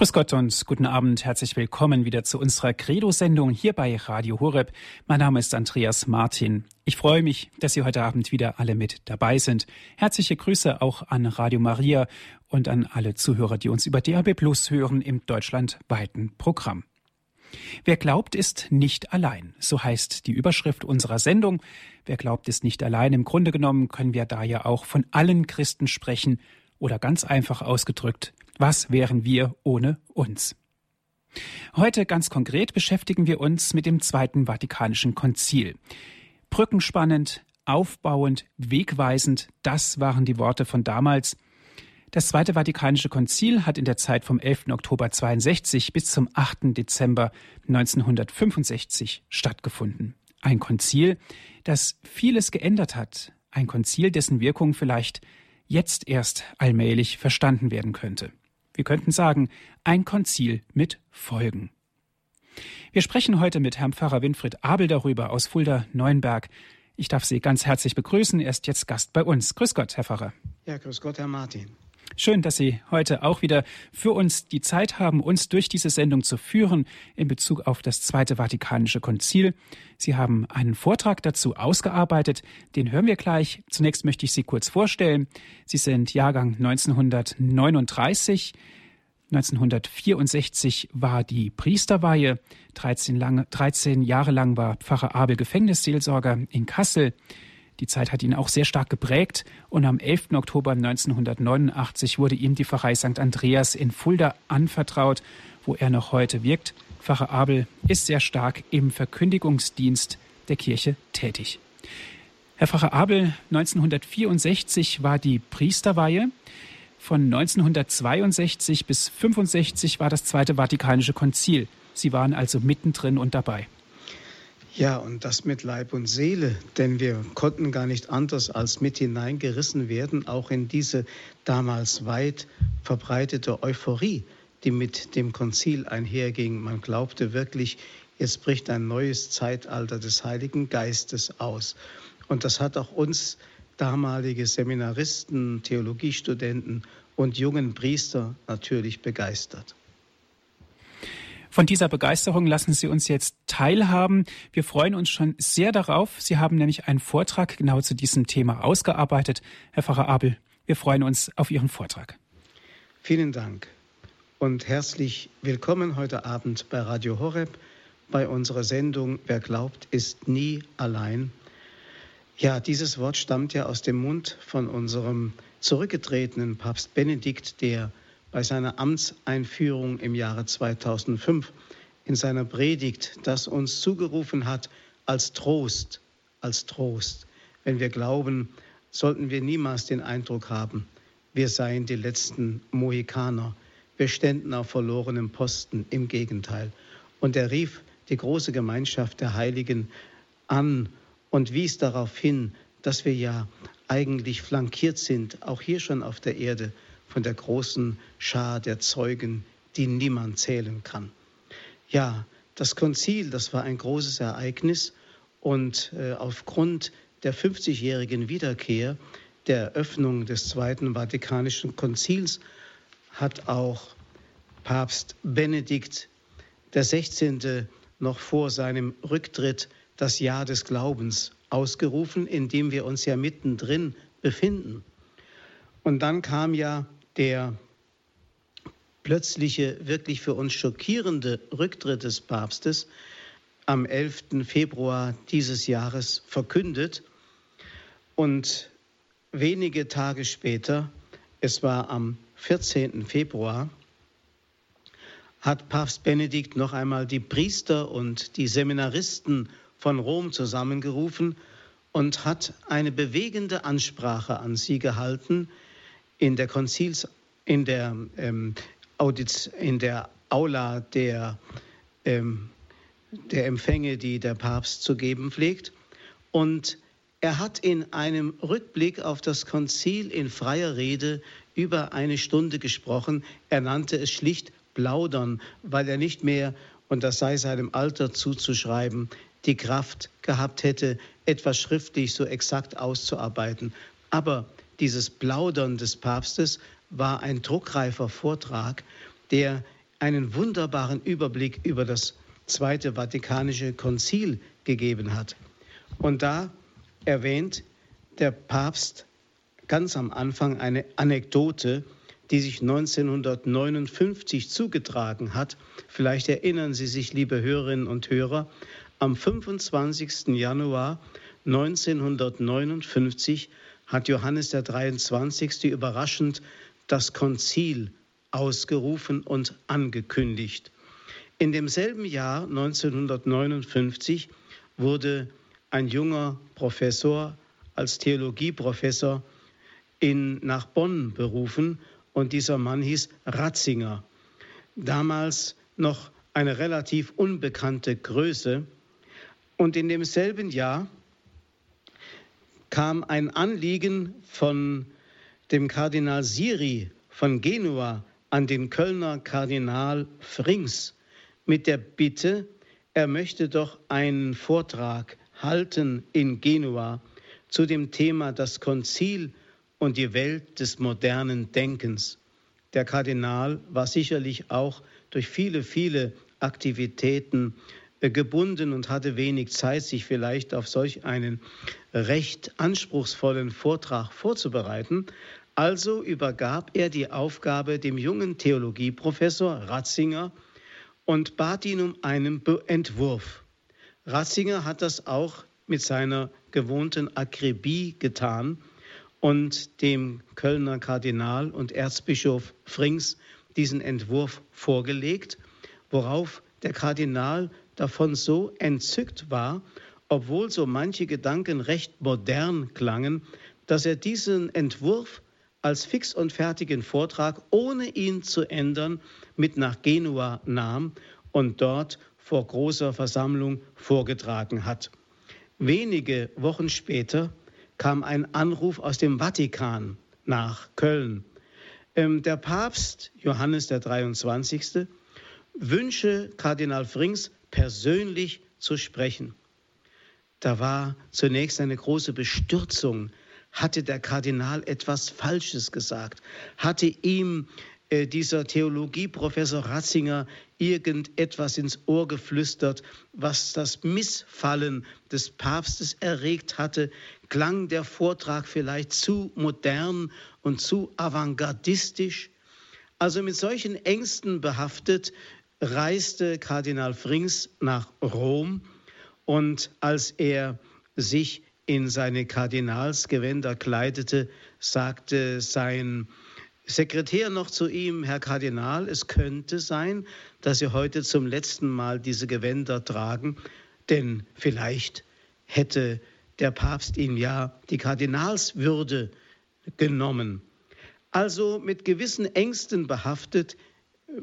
Grüß Gott und guten Abend. Herzlich willkommen wieder zu unserer Credo-Sendung hier bei Radio Horeb. Mein Name ist Andreas Martin. Ich freue mich, dass Sie heute Abend wieder alle mit dabei sind. Herzliche Grüße auch an Radio Maria und an alle Zuhörer, die uns über DAB Plus hören im deutschlandweiten Programm. Wer glaubt, ist nicht allein. So heißt die Überschrift unserer Sendung. Wer glaubt, ist nicht allein. Im Grunde genommen können wir da ja auch von allen Christen sprechen oder ganz einfach ausgedrückt, was wären wir ohne uns? Heute ganz konkret beschäftigen wir uns mit dem Zweiten Vatikanischen Konzil. Brückenspannend, aufbauend, wegweisend, das waren die Worte von damals. Das Zweite Vatikanische Konzil hat in der Zeit vom 11. Oktober 62 bis zum 8. Dezember 1965 stattgefunden. Ein Konzil, das vieles geändert hat, ein Konzil, dessen Wirkung vielleicht jetzt erst allmählich verstanden werden könnte. Wir könnten sagen, ein Konzil mit Folgen. Wir sprechen heute mit Herrn Pfarrer Winfried Abel darüber aus Fulda-Neuenberg. Ich darf Sie ganz herzlich begrüßen. Er ist jetzt Gast bei uns. Grüß Gott, Herr Pfarrer. Ja, grüß Gott, Herr Martin. Schön, dass Sie heute auch wieder für uns die Zeit haben, uns durch diese Sendung zu führen in Bezug auf das Zweite Vatikanische Konzil. Sie haben einen Vortrag dazu ausgearbeitet, den hören wir gleich. Zunächst möchte ich Sie kurz vorstellen. Sie sind Jahrgang 1939. 1964 war die Priesterweihe. 13, lange, 13 Jahre lang war Pfarrer Abel Gefängnisseelsorger in Kassel. Die Zeit hat ihn auch sehr stark geprägt und am 11. Oktober 1989 wurde ihm die Pfarrei St. Andreas in Fulda anvertraut, wo er noch heute wirkt. Pfarrer Abel ist sehr stark im Verkündigungsdienst der Kirche tätig. Herr Pfarrer Abel, 1964 war die Priesterweihe. Von 1962 bis 65 war das Zweite Vatikanische Konzil. Sie waren also mittendrin und dabei. Ja, und das mit Leib und Seele, denn wir konnten gar nicht anders als mit hineingerissen werden, auch in diese damals weit verbreitete Euphorie, die mit dem Konzil einherging. Man glaubte wirklich, jetzt bricht ein neues Zeitalter des Heiligen Geistes aus. Und das hat auch uns damalige Seminaristen, Theologiestudenten und jungen Priester natürlich begeistert. Von dieser Begeisterung lassen Sie uns jetzt teilhaben. Wir freuen uns schon sehr darauf. Sie haben nämlich einen Vortrag genau zu diesem Thema ausgearbeitet. Herr Pfarrer Abel, wir freuen uns auf Ihren Vortrag. Vielen Dank und herzlich willkommen heute Abend bei Radio Horeb bei unserer Sendung Wer glaubt, ist nie allein. Ja, dieses Wort stammt ja aus dem Mund von unserem zurückgetretenen Papst Benedikt, der bei seiner Amtseinführung im Jahre 2005 in seiner Predigt das uns zugerufen hat als Trost, als Trost. Wenn wir glauben, sollten wir niemals den Eindruck haben, wir seien die letzten Mohikaner, wir ständen auf verlorenem Posten, im Gegenteil. Und er rief die große Gemeinschaft der Heiligen an und wies darauf hin, dass wir ja eigentlich flankiert sind, auch hier schon auf der Erde, von der großen Schar der Zeugen, die niemand zählen kann. Ja, das Konzil, das war ein großes Ereignis und äh, aufgrund der 50-jährigen Wiederkehr der Eröffnung des Zweiten Vatikanischen Konzils hat auch Papst Benedikt XVI. noch vor seinem Rücktritt das Jahr des Glaubens ausgerufen, in dem wir uns ja mittendrin befinden. Und dann kam ja der plötzliche, wirklich für uns schockierende Rücktritt des Papstes am 11. Februar dieses Jahres verkündet. Und wenige Tage später, es war am 14. Februar, hat Papst Benedikt noch einmal die Priester und die Seminaristen von Rom zusammengerufen und hat eine bewegende Ansprache an sie gehalten, in der Konzils, in der, ähm, Audiz, in der Aula der, ähm, der Empfänge, die der Papst zu geben pflegt. Und er hat in einem Rückblick auf das Konzil in freier Rede über eine Stunde gesprochen. Er nannte es schlicht Plaudern, weil er nicht mehr, und das sei seinem Alter zuzuschreiben, die Kraft gehabt hätte, etwas schriftlich so exakt auszuarbeiten. Aber dieses Plaudern des Papstes war ein druckreifer Vortrag, der einen wunderbaren Überblick über das Zweite Vatikanische Konzil gegeben hat. Und da erwähnt der Papst ganz am Anfang eine Anekdote, die sich 1959 zugetragen hat. Vielleicht erinnern Sie sich, liebe Hörerinnen und Hörer, am 25. Januar 1959 hat Johannes der 23. überraschend das Konzil ausgerufen und angekündigt. In demselben Jahr 1959 wurde ein junger Professor als Theologieprofessor in, nach Bonn berufen und dieser Mann hieß Ratzinger. Damals noch eine relativ unbekannte Größe. Und in demselben Jahr kam ein Anliegen von dem Kardinal Siri von Genua an den Kölner Kardinal Frings mit der Bitte, er möchte doch einen Vortrag halten in Genua zu dem Thema das Konzil und die Welt des modernen Denkens. Der Kardinal war sicherlich auch durch viele, viele Aktivitäten gebunden und hatte wenig Zeit, sich vielleicht auf solch einen recht anspruchsvollen Vortrag vorzubereiten. Also übergab er die Aufgabe dem jungen Theologieprofessor Ratzinger und bat ihn um einen Entwurf. Ratzinger hat das auch mit seiner gewohnten Akribie getan und dem Kölner Kardinal und Erzbischof Frings diesen Entwurf vorgelegt, worauf der Kardinal davon so entzückt war, obwohl so manche Gedanken recht modern klangen, dass er diesen Entwurf als fix und fertigen Vortrag, ohne ihn zu ändern, mit nach Genua nahm und dort vor großer Versammlung vorgetragen hat. Wenige Wochen später kam ein Anruf aus dem Vatikan nach Köln. Ähm, der Papst Johannes der 23. wünsche Kardinal Frings persönlich zu sprechen. Da war zunächst eine große Bestürzung. Hatte der Kardinal etwas Falsches gesagt? Hatte ihm äh, dieser Theologieprofessor Ratzinger irgendetwas ins Ohr geflüstert, was das Missfallen des Papstes erregt hatte, klang der Vortrag vielleicht zu modern und zu avantgardistisch. Also mit solchen Ängsten behaftet reiste Kardinal Frings nach Rom und als er sich in seine Kardinalsgewänder kleidete, sagte sein Sekretär noch zu ihm, Herr Kardinal, es könnte sein, dass Sie heute zum letzten Mal diese Gewänder tragen, denn vielleicht hätte der Papst Ihnen ja die Kardinalswürde genommen. Also mit gewissen Ängsten behaftet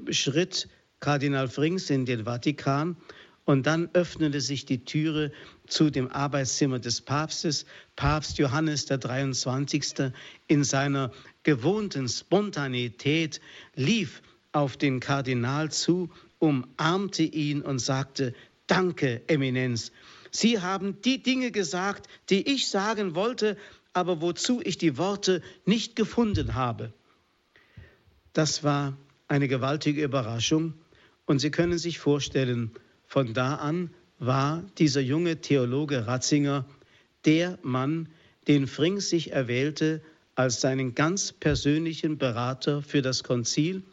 schritt Kardinal Frings in den Vatikan und dann öffnete sich die Türe zu dem Arbeitszimmer des Papstes. Papst Johannes der 23. in seiner gewohnten Spontanität lief auf den Kardinal zu, umarmte ihn und sagte, Danke, Eminenz. Sie haben die Dinge gesagt, die ich sagen wollte, aber wozu ich die Worte nicht gefunden habe. Das war eine gewaltige Überraschung und Sie können sich vorstellen, von da an war dieser junge Theologe Ratzinger der Mann, den Frings sich erwählte als seinen ganz persönlichen Berater für das Konzil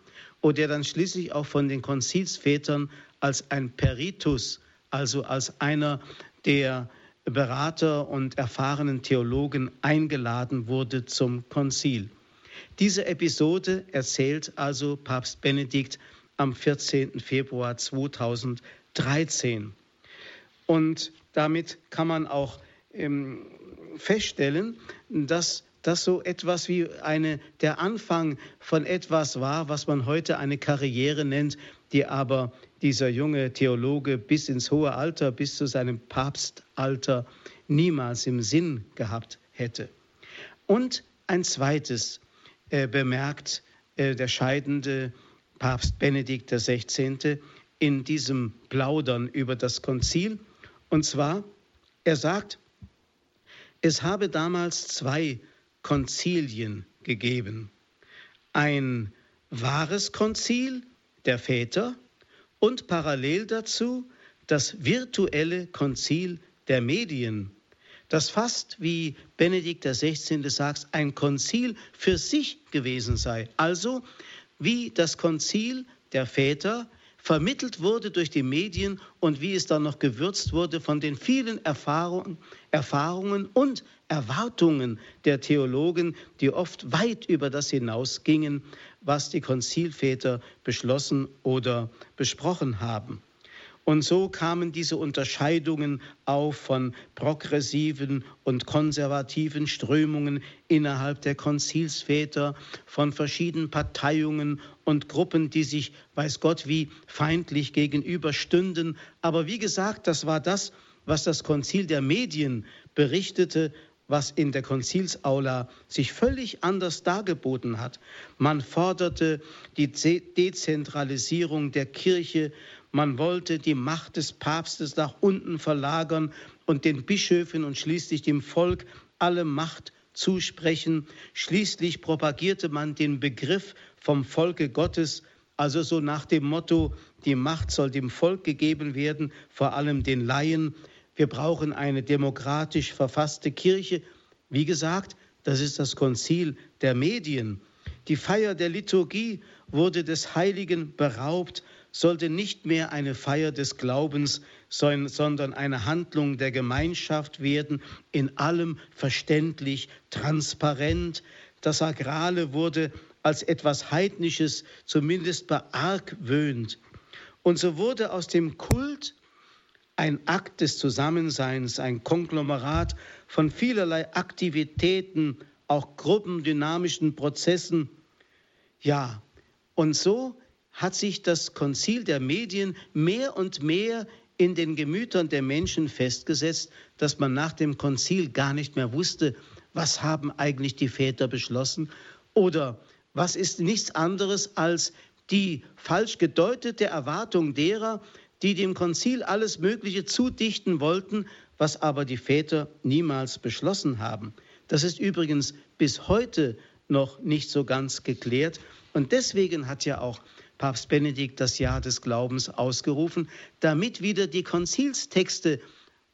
und der dann schließlich auch von den Konzilsvätern als ein Peritus, also als einer der Berater und erfahrenen Theologen eingeladen wurde zum Konzil. Diese Episode erzählt also Papst Benedikt am 14. Februar 2000 13. Und damit kann man auch ähm, feststellen, dass das so etwas wie eine, der Anfang von etwas war, was man heute eine Karriere nennt, die aber dieser junge Theologe bis ins hohe Alter, bis zu seinem Papstalter niemals im Sinn gehabt hätte. Und ein zweites äh, bemerkt äh, der scheidende Papst Benedikt XVI in diesem Plaudern über das Konzil. Und zwar, er sagt, es habe damals zwei Konzilien gegeben. Ein wahres Konzil, der Väter und parallel dazu das virtuelle Konzil der Medien, das fast, wie Benedikt XVI. sagt, ein Konzil für sich gewesen sei. Also wie das Konzil der Väter vermittelt wurde durch die Medien und wie es dann noch gewürzt wurde von den vielen Erfahrungen, Erfahrungen und Erwartungen der Theologen, die oft weit über das hinausgingen, was die Konzilväter beschlossen oder besprochen haben. Und so kamen diese Unterscheidungen auf von progressiven und konservativen Strömungen innerhalb der Konzilsväter, von verschiedenen Parteiungen und Gruppen, die sich, weiß Gott, wie feindlich gegenüberstünden. Aber wie gesagt, das war das, was das Konzil der Medien berichtete was in der Konzilsaula sich völlig anders dargeboten hat. Man forderte die Dezentralisierung der Kirche, man wollte die Macht des Papstes nach unten verlagern und den Bischöfen und schließlich dem Volk alle Macht zusprechen. Schließlich propagierte man den Begriff vom Volke Gottes, also so nach dem Motto, die Macht soll dem Volk gegeben werden, vor allem den Laien. Wir brauchen eine demokratisch verfasste Kirche. Wie gesagt, das ist das Konzil der Medien. Die Feier der Liturgie wurde des Heiligen beraubt, sollte nicht mehr eine Feier des Glaubens, sondern eine Handlung der Gemeinschaft werden, in allem verständlich, transparent. Das Sakrale wurde als etwas Heidnisches zumindest beargwöhnt. Und so wurde aus dem Kult ein Akt des Zusammenseins, ein Konglomerat von vielerlei Aktivitäten, auch gruppendynamischen Prozessen. Ja, und so hat sich das Konzil der Medien mehr und mehr in den Gemütern der Menschen festgesetzt, dass man nach dem Konzil gar nicht mehr wusste, was haben eigentlich die Väter beschlossen oder was ist nichts anderes als die falsch gedeutete Erwartung derer, die dem Konzil alles Mögliche zudichten wollten, was aber die Väter niemals beschlossen haben. Das ist übrigens bis heute noch nicht so ganz geklärt. Und deswegen hat ja auch Papst Benedikt das Jahr des Glaubens ausgerufen, damit wieder die Konzilstexte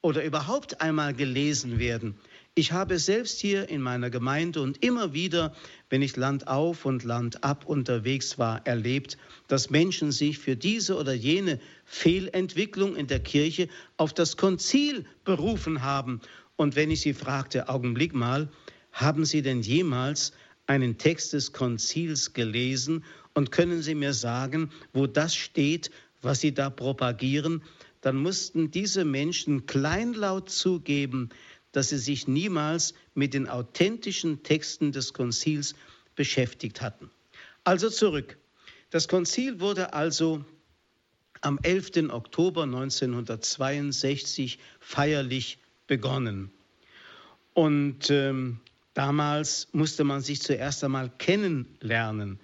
oder überhaupt einmal gelesen werden. Ich habe selbst hier in meiner Gemeinde und immer wieder, wenn ich Land auf und Land ab unterwegs war, erlebt, dass Menschen sich für diese oder jene Fehlentwicklung in der Kirche auf das Konzil berufen haben. Und wenn ich sie fragte, Augenblick mal, haben Sie denn jemals einen Text des Konzils gelesen und können Sie mir sagen, wo das steht, was Sie da propagieren? Dann mussten diese Menschen kleinlaut zugeben, dass sie sich niemals mit den authentischen Texten des Konzils beschäftigt hatten. Also zurück. Das Konzil wurde also am 11. Oktober 1962 feierlich begonnen. Und ähm, damals musste man sich zuerst einmal kennenlernen.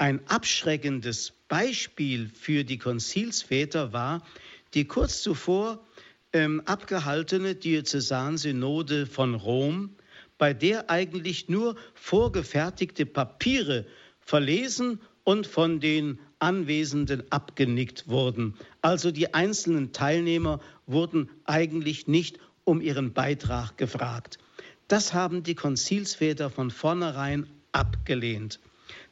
Ein abschreckendes Beispiel für die Konzilsväter war die kurz zuvor ähm, abgehaltene Diözesansynode von Rom, bei der eigentlich nur vorgefertigte Papiere verlesen und von den Anwesenden abgenickt wurden. Also die einzelnen Teilnehmer wurden eigentlich nicht um ihren Beitrag gefragt. Das haben die Konzilsväter von vornherein abgelehnt.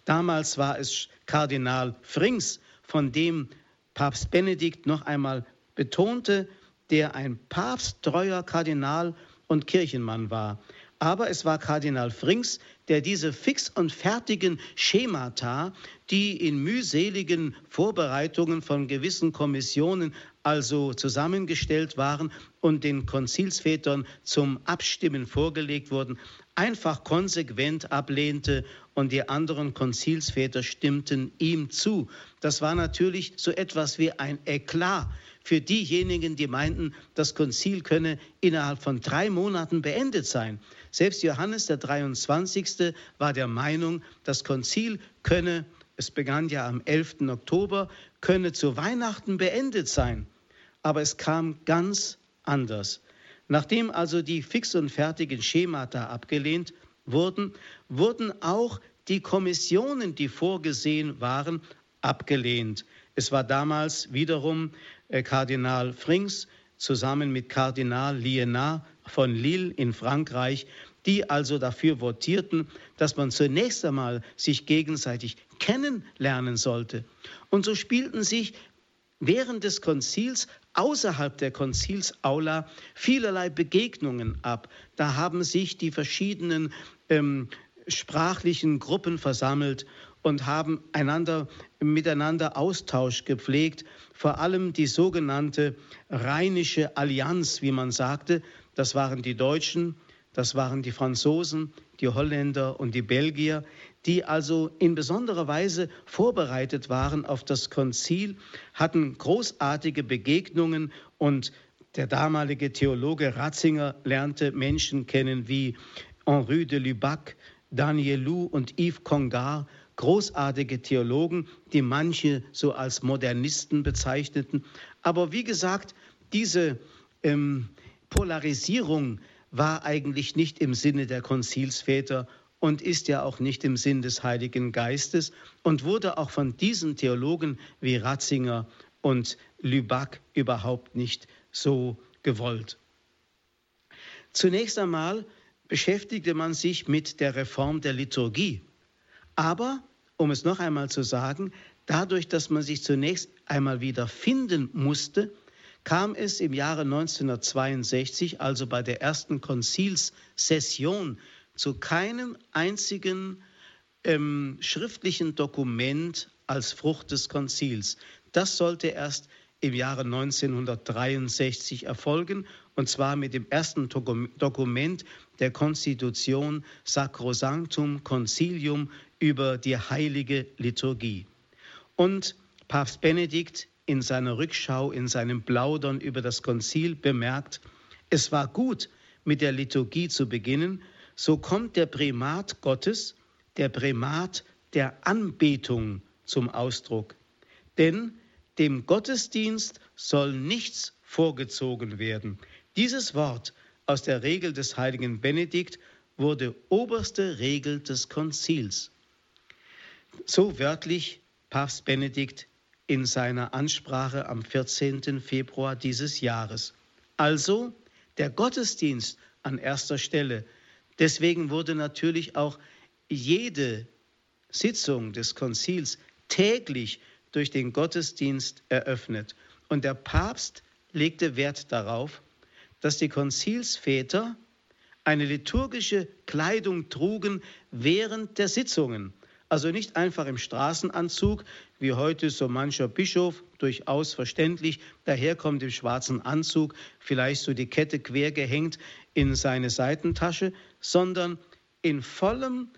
Damals war es Kardinal Frings, von dem Papst Benedikt noch einmal betonte, der ein papsttreuer Kardinal und Kirchenmann war. Aber es war Kardinal Frings, der diese fix und fertigen Schemata, die in mühseligen Vorbereitungen von gewissen Kommissionen also zusammengestellt waren und den Konzilsvätern zum Abstimmen vorgelegt wurden, einfach konsequent ablehnte und die anderen Konzilsväter stimmten ihm zu. Das war natürlich so etwas wie ein Eklat für diejenigen, die meinten, das Konzil könne innerhalb von drei Monaten beendet sein. Selbst Johannes der 23. war der Meinung, das Konzil könne, es begann ja am 11. Oktober, könne zu Weihnachten beendet sein. Aber es kam ganz anders. Nachdem also die fix und fertigen Schemata abgelehnt wurden, wurden auch die Kommissionen, die vorgesehen waren, abgelehnt. Es war damals wiederum Kardinal Frings zusammen mit Kardinal Lienard von Lille in Frankreich, die also dafür votierten, dass man zunächst einmal sich gegenseitig kennenlernen sollte. Und so spielten sich während des Konzils außerhalb der Konzilsaula vielerlei Begegnungen ab. Da haben sich die verschiedenen ähm, sprachlichen Gruppen versammelt und haben einander, miteinander Austausch gepflegt, vor allem die sogenannte Rheinische Allianz, wie man sagte. Das waren die Deutschen, das waren die Franzosen, die Holländer und die Belgier, die also in besonderer Weise vorbereitet waren auf das Konzil, hatten großartige Begegnungen und der damalige Theologe Ratzinger lernte Menschen kennen wie Henri de Lubac, Daniel Lou und Yves Congar, großartige Theologen, die manche so als Modernisten bezeichneten. Aber wie gesagt, diese ähm, Polarisierung war eigentlich nicht im Sinne der Konzilsväter und ist ja auch nicht im Sinn des Heiligen Geistes und wurde auch von diesen Theologen wie Ratzinger und Lüback überhaupt nicht so gewollt. Zunächst einmal beschäftigte man sich mit der Reform der Liturgie. Aber, um es noch einmal zu sagen, dadurch, dass man sich zunächst einmal wieder finden musste, kam es im Jahre 1962, also bei der ersten Konzilssession, zu keinem einzigen ähm, schriftlichen Dokument als Frucht des Konzils. Das sollte erst im Jahre 1963 erfolgen, und zwar mit dem ersten Dokument der Konstitution Sacrosanctum Concilium über die heilige Liturgie. Und Papst Benedikt in seiner Rückschau, in seinem Plaudern über das Konzil bemerkt, es war gut, mit der Liturgie zu beginnen, so kommt der Primat Gottes, der Primat der Anbetung zum Ausdruck. Denn dem Gottesdienst soll nichts vorgezogen werden. Dieses Wort aus der Regel des heiligen Benedikt wurde oberste Regel des Konzils. So wörtlich Papst Benedikt in seiner Ansprache am 14. Februar dieses Jahres. Also der Gottesdienst an erster Stelle. Deswegen wurde natürlich auch jede Sitzung des Konzils täglich durch den Gottesdienst eröffnet. Und der Papst legte Wert darauf, dass die Konzilsväter eine liturgische Kleidung trugen während der Sitzungen. Also nicht einfach im Straßenanzug, wie heute so mancher Bischof, durchaus verständlich, daherkommt im schwarzen Anzug, vielleicht so die Kette quer gehängt in seine Seitentasche, sondern in vollem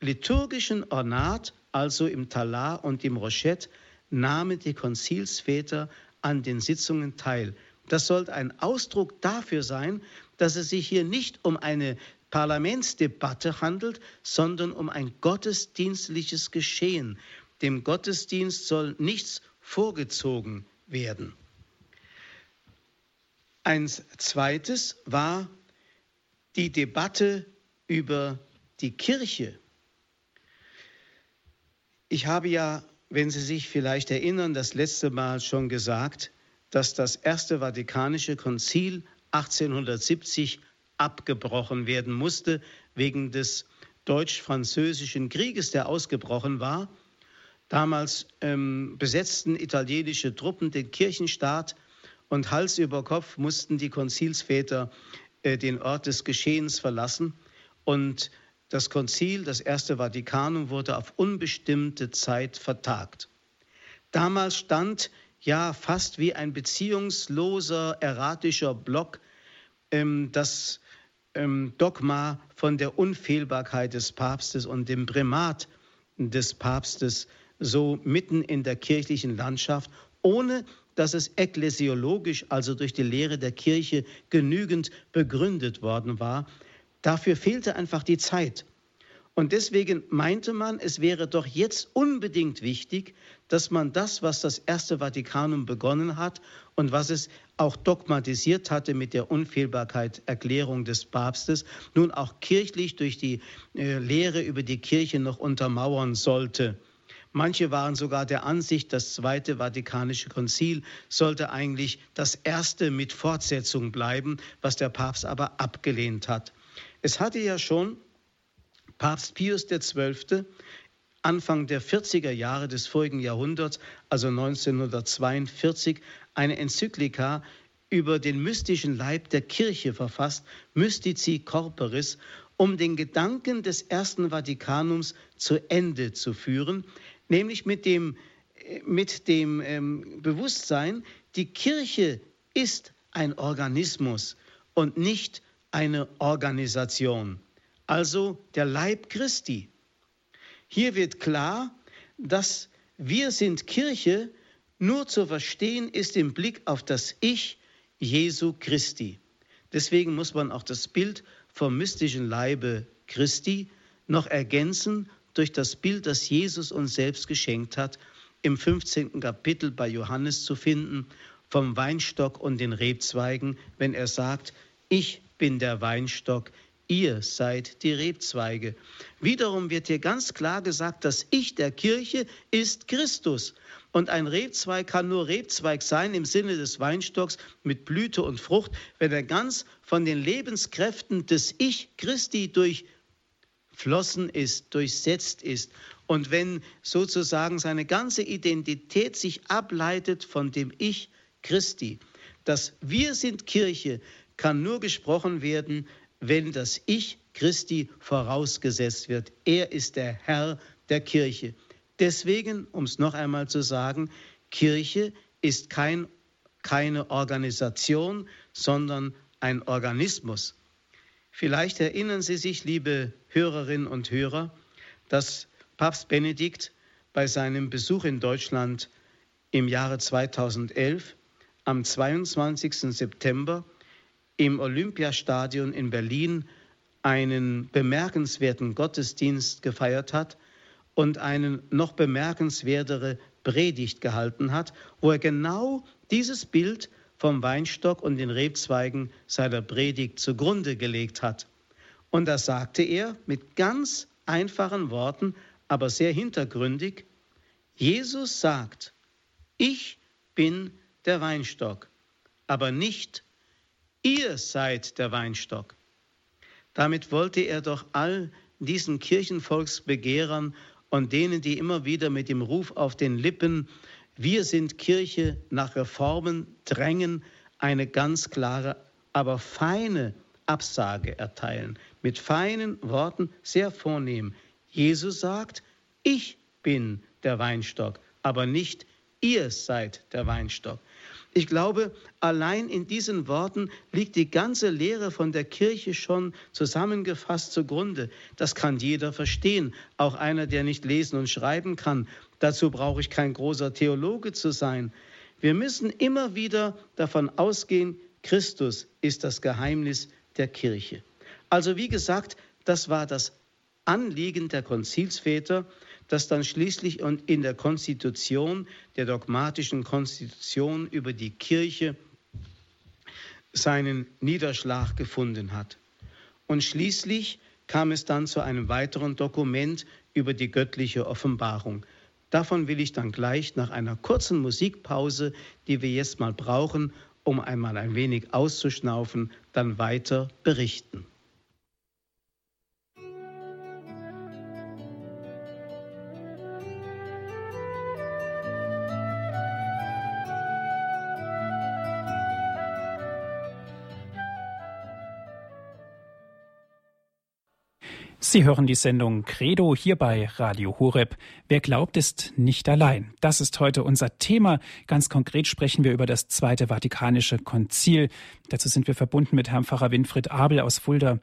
liturgischen Ornat, also im Talar und im Rochette, nahmen die Konzilsväter an den Sitzungen teil. Das sollte ein Ausdruck dafür sein, dass es sich hier nicht um eine Parlamentsdebatte handelt, sondern um ein gottesdienstliches Geschehen. Dem Gottesdienst soll nichts vorgezogen werden. Ein zweites war die Debatte über die Kirche. Ich habe ja, wenn Sie sich vielleicht erinnern, das letzte Mal schon gesagt, dass das Erste Vatikanische Konzil 1870 abgebrochen werden musste wegen des deutsch-französischen Krieges, der ausgebrochen war. Damals ähm, besetzten italienische Truppen den Kirchenstaat und Hals über Kopf mussten die Konzilsväter äh, den Ort des Geschehens verlassen. Und das Konzil, das Erste Vatikanum, wurde auf unbestimmte Zeit vertagt. Damals stand ja fast wie ein beziehungsloser, erratischer Block ähm, das ähm, Dogma von der Unfehlbarkeit des Papstes und dem Primat des Papstes so mitten in der kirchlichen Landschaft, ohne dass es ekklesiologisch, also durch die Lehre der Kirche, genügend begründet worden war. Dafür fehlte einfach die Zeit. Und deswegen meinte man, es wäre doch jetzt unbedingt wichtig, dass man das, was das Erste Vatikanum begonnen hat und was es auch dogmatisiert hatte mit der Unfehlbarkeit Erklärung des Papstes, nun auch kirchlich durch die äh, Lehre über die Kirche noch untermauern sollte. Manche waren sogar der Ansicht, das Zweite Vatikanische Konzil sollte eigentlich das erste mit Fortsetzung bleiben, was der Papst aber abgelehnt hat. Es hatte ja schon Papst Pius XII. Anfang der 40er Jahre des vorigen Jahrhunderts, also 1942, eine Enzyklika über den mystischen Leib der Kirche verfasst, Mystici Corporis, um den Gedanken des Ersten Vatikanums zu Ende zu führen, nämlich mit dem, mit dem ähm, Bewusstsein, die Kirche ist ein Organismus und nicht eine Organisation, also der Leib Christi. Hier wird klar, dass wir sind Kirche nur zu verstehen ist im Blick auf das Ich Jesu Christi. Deswegen muss man auch das Bild vom mystischen Leibe Christi noch ergänzen durch das Bild, das Jesus uns selbst geschenkt hat, im 15. Kapitel bei Johannes zu finden, vom Weinstock und den Rebzweigen, wenn er sagt, ich bin der Weinstock, ihr seid die Rebzweige. Wiederum wird hier ganz klar gesagt, das Ich der Kirche ist Christus. Und ein Rebzweig kann nur Rebzweig sein im Sinne des Weinstocks mit Blüte und Frucht, wenn er ganz von den Lebenskräften des Ich Christi durchflossen ist, durchsetzt ist. Und wenn sozusagen seine ganze Identität sich ableitet von dem Ich Christi. Das Wir sind Kirche kann nur gesprochen werden, wenn das Ich Christi vorausgesetzt wird. Er ist der Herr der Kirche. Deswegen, um es noch einmal zu sagen, Kirche ist kein, keine Organisation, sondern ein Organismus. Vielleicht erinnern Sie sich, liebe Hörerinnen und Hörer, dass Papst Benedikt bei seinem Besuch in Deutschland im Jahre 2011 am 22. September im Olympiastadion in Berlin einen bemerkenswerten Gottesdienst gefeiert hat und einen noch bemerkenswertere Predigt gehalten hat, wo er genau dieses Bild vom Weinstock und den Rebzweigen seiner Predigt zugrunde gelegt hat. Und da sagte er mit ganz einfachen Worten, aber sehr hintergründig, Jesus sagt, ich bin der Weinstock, aber nicht Ihr seid der Weinstock. Damit wollte er doch all diesen Kirchenvolksbegehrern und denen, die immer wieder mit dem Ruf auf den Lippen, wir sind Kirche nach Reformen drängen, eine ganz klare, aber feine Absage erteilen. Mit feinen Worten, sehr vornehm. Jesus sagt, ich bin der Weinstock, aber nicht ihr seid der Weinstock. Ich glaube, allein in diesen Worten liegt die ganze Lehre von der Kirche schon zusammengefasst zugrunde. Das kann jeder verstehen, auch einer, der nicht lesen und schreiben kann. Dazu brauche ich kein großer Theologe zu sein. Wir müssen immer wieder davon ausgehen, Christus ist das Geheimnis der Kirche. Also wie gesagt, das war das Anliegen der Konzilsväter, das dann schließlich in der Konstitution, der dogmatischen Konstitution über die Kirche seinen Niederschlag gefunden hat. Und schließlich kam es dann zu einem weiteren Dokument über die göttliche Offenbarung. Davon will ich dann gleich nach einer kurzen Musikpause, die wir jetzt mal brauchen, um einmal ein wenig auszuschnaufen, dann weiter berichten. Sie hören die Sendung Credo hier bei Radio Horeb. Wer glaubt, ist nicht allein. Das ist heute unser Thema. Ganz konkret sprechen wir über das Zweite Vatikanische Konzil. Dazu sind wir verbunden mit Herrn Pfarrer Winfried Abel aus Fulda.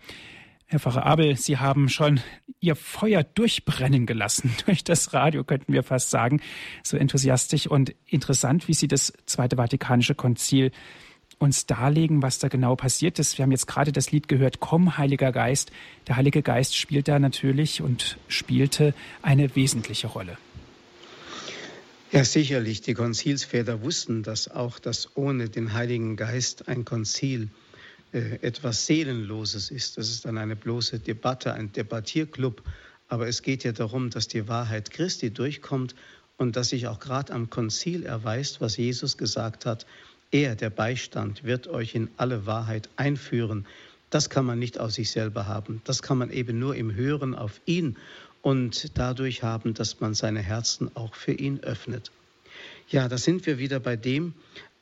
Herr Pfarrer Abel, Sie haben schon Ihr Feuer durchbrennen gelassen. Durch das Radio könnten wir fast sagen. So enthusiastisch und interessant, wie Sie das Zweite Vatikanische Konzil uns darlegen, was da genau passiert ist? Wir haben jetzt gerade das Lied gehört, Komm, Heiliger Geist. Der Heilige Geist spielt da natürlich und spielte eine wesentliche Rolle. Ja, sicherlich. Die Konzilsväter wussten dass auch, dass ohne den Heiligen Geist ein Konzil äh, etwas Seelenloses ist. Das ist dann eine bloße Debatte, ein Debattierclub, aber es geht ja darum, dass die Wahrheit Christi durchkommt und dass sich auch gerade am Konzil erweist, was Jesus gesagt hat. Er, der Beistand, wird euch in alle Wahrheit einführen. Das kann man nicht aus sich selber haben. Das kann man eben nur im Hören auf ihn und dadurch haben, dass man seine Herzen auch für ihn öffnet. Ja, da sind wir wieder bei dem,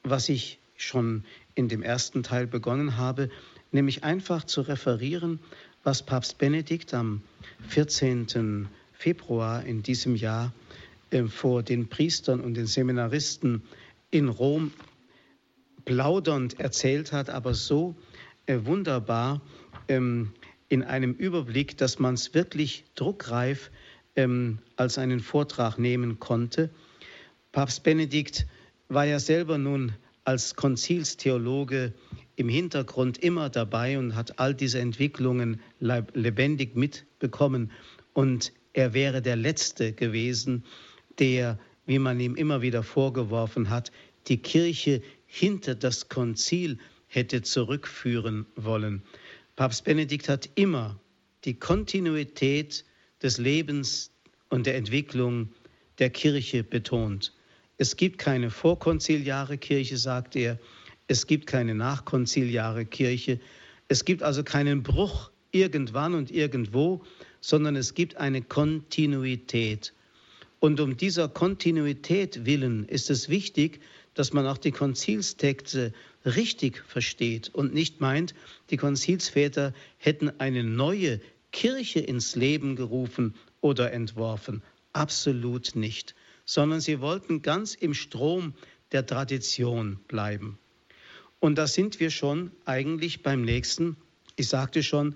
was ich schon in dem ersten Teil begonnen habe, nämlich einfach zu referieren, was Papst Benedikt am 14. Februar in diesem Jahr äh, vor den Priestern und den Seminaristen in Rom plaudernd erzählt hat, aber so äh, wunderbar ähm, in einem Überblick, dass man es wirklich druckreif ähm, als einen Vortrag nehmen konnte. Papst Benedikt war ja selber nun als Konzilstheologe im Hintergrund immer dabei und hat all diese Entwicklungen lebendig mitbekommen. Und er wäre der Letzte gewesen, der, wie man ihm immer wieder vorgeworfen hat, die Kirche hinter das Konzil hätte zurückführen wollen. Papst Benedikt hat immer die Kontinuität des Lebens und der Entwicklung der Kirche betont. Es gibt keine vorkonziliare Kirche, sagt er, es gibt keine nachkonziliare Kirche, es gibt also keinen Bruch irgendwann und irgendwo, sondern es gibt eine Kontinuität. Und um dieser Kontinuität willen ist es wichtig, dass man auch die Konzilstexte richtig versteht und nicht meint, die Konzilsväter hätten eine neue Kirche ins Leben gerufen oder entworfen. Absolut nicht, sondern sie wollten ganz im Strom der Tradition bleiben. Und da sind wir schon eigentlich beim nächsten. Ich sagte schon,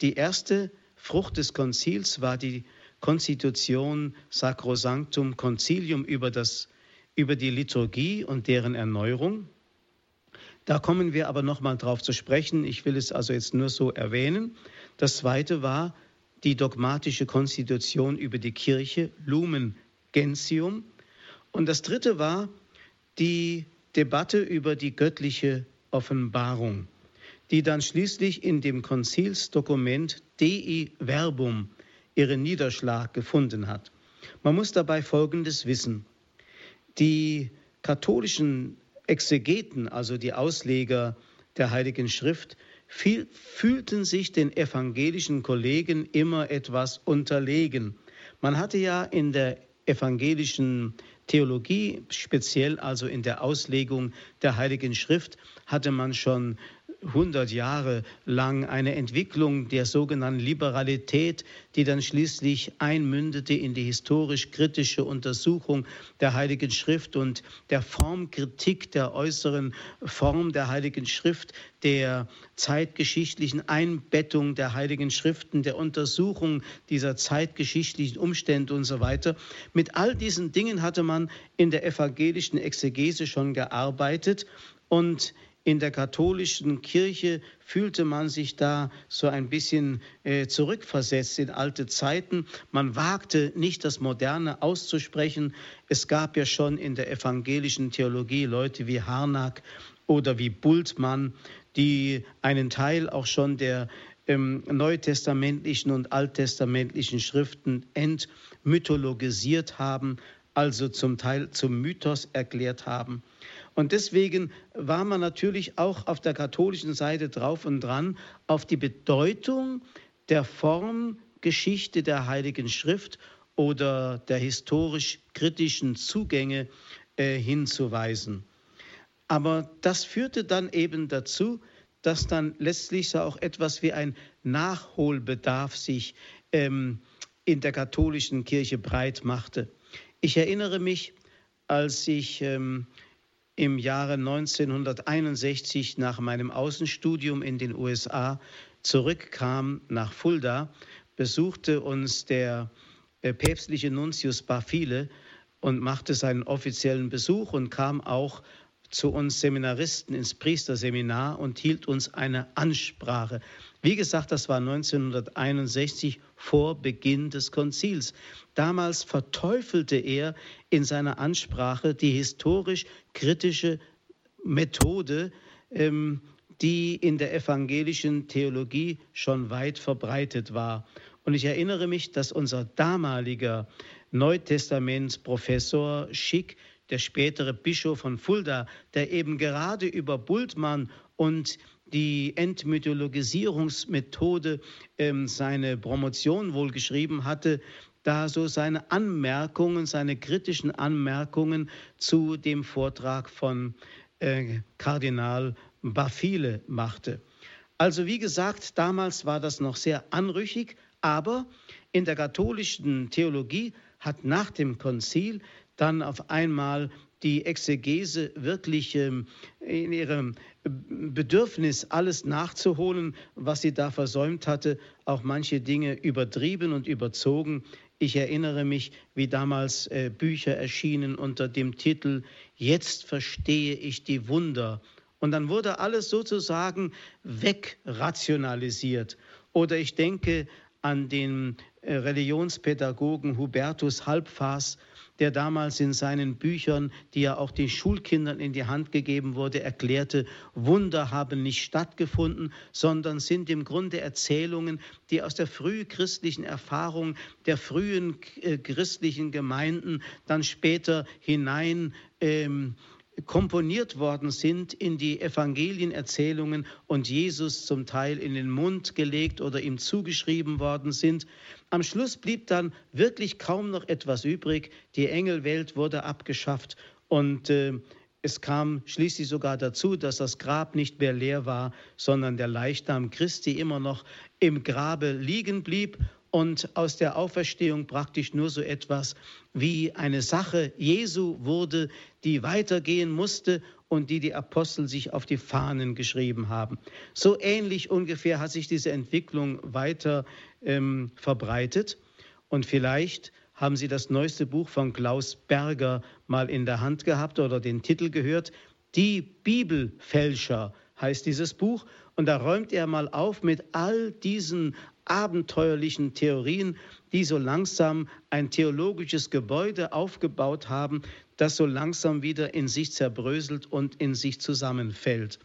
die erste Frucht des Konzils war die Konstitution Sacrosanctum Concilium über, das, über die Liturgie und deren Erneuerung. Da kommen wir aber noch mal drauf zu sprechen. Ich will es also jetzt nur so erwähnen. Das zweite war die dogmatische Konstitution über die Kirche, Lumen Gentium. Und das dritte war die Debatte über die göttliche Offenbarung, die dann schließlich in dem Konzilsdokument Dei Verbum ihren Niederschlag gefunden hat. Man muss dabei Folgendes wissen. Die katholischen Exegeten, also die Ausleger der Heiligen Schrift, viel, fühlten sich den evangelischen Kollegen immer etwas unterlegen. Man hatte ja in der evangelischen Theologie, speziell also in der Auslegung der Heiligen Schrift, hatte man schon 100 Jahre lang eine Entwicklung der sogenannten Liberalität, die dann schließlich einmündete in die historisch-kritische Untersuchung der Heiligen Schrift und der Formkritik der äußeren Form der Heiligen Schrift, der zeitgeschichtlichen Einbettung der Heiligen Schriften, der Untersuchung dieser zeitgeschichtlichen Umstände und so weiter. Mit all diesen Dingen hatte man in der evangelischen Exegese schon gearbeitet und in der katholischen Kirche fühlte man sich da so ein bisschen äh, zurückversetzt in alte Zeiten. Man wagte nicht das Moderne auszusprechen. Es gab ja schon in der evangelischen Theologie Leute wie Harnack oder wie Bultmann, die einen Teil auch schon der ähm, neutestamentlichen und alttestamentlichen Schriften entmythologisiert haben, also zum Teil zum Mythos erklärt haben. Und deswegen war man natürlich auch auf der katholischen Seite drauf und dran, auf die Bedeutung der Formgeschichte der Heiligen Schrift oder der historisch-kritischen Zugänge äh, hinzuweisen. Aber das führte dann eben dazu, dass dann letztlich so auch etwas wie ein Nachholbedarf sich ähm, in der katholischen Kirche breit machte. Ich erinnere mich, als ich ähm, im Jahre 1961 nach meinem Außenstudium in den USA zurückkam nach Fulda, besuchte uns der äh, päpstliche Nuntius Bafile und machte seinen offiziellen Besuch und kam auch zu uns Seminaristen ins Priesterseminar und hielt uns eine Ansprache. Wie gesagt, das war 1961 vor Beginn des Konzils. Damals verteufelte er in seiner Ansprache die historisch-kritische Methode, ähm, die in der evangelischen Theologie schon weit verbreitet war. Und ich erinnere mich, dass unser damaliger Neutestamentsprofessor Schick, der spätere Bischof von Fulda, der eben gerade über Bultmann und die Entmythologisierungsmethode ähm, seine Promotion wohl geschrieben hatte, da so seine Anmerkungen, seine kritischen Anmerkungen zu dem Vortrag von äh, Kardinal Bafile machte. Also wie gesagt, damals war das noch sehr anrüchig, aber in der katholischen Theologie hat nach dem Konzil dann auf einmal die Exegese wirklich ähm, in ihrem Bedürfnis, alles nachzuholen, was sie da versäumt hatte, auch manche Dinge übertrieben und überzogen. Ich erinnere mich, wie damals äh, Bücher erschienen unter dem Titel Jetzt verstehe ich die Wunder. Und dann wurde alles sozusagen wegrationalisiert. Oder ich denke an den äh, Religionspädagogen Hubertus Halbfaß, der damals in seinen Büchern, die ja auch den Schulkindern in die Hand gegeben wurde, erklärte, Wunder haben nicht stattgefunden, sondern sind im Grunde Erzählungen, die aus der frühchristlichen Erfahrung der frühen äh, christlichen Gemeinden dann später hinein ähm, komponiert worden sind in die Evangelienerzählungen und Jesus zum Teil in den Mund gelegt oder ihm zugeschrieben worden sind. Am Schluss blieb dann wirklich kaum noch etwas übrig. Die Engelwelt wurde abgeschafft und äh, es kam schließlich sogar dazu, dass das Grab nicht mehr leer war, sondern der Leichnam Christi immer noch im Grabe liegen blieb und aus der Auferstehung praktisch nur so etwas wie eine Sache Jesu wurde, die weitergehen musste und die die Apostel sich auf die Fahnen geschrieben haben. So ähnlich ungefähr hat sich diese Entwicklung weiter ähm, verbreitet. Und vielleicht haben Sie das neueste Buch von Klaus Berger mal in der Hand gehabt oder den Titel gehört. Die Bibelfälscher heißt dieses Buch. Und da räumt er mal auf mit all diesen abenteuerlichen Theorien, die so langsam ein theologisches Gebäude aufgebaut haben, das so langsam wieder in sich zerbröselt und in sich zusammenfällt.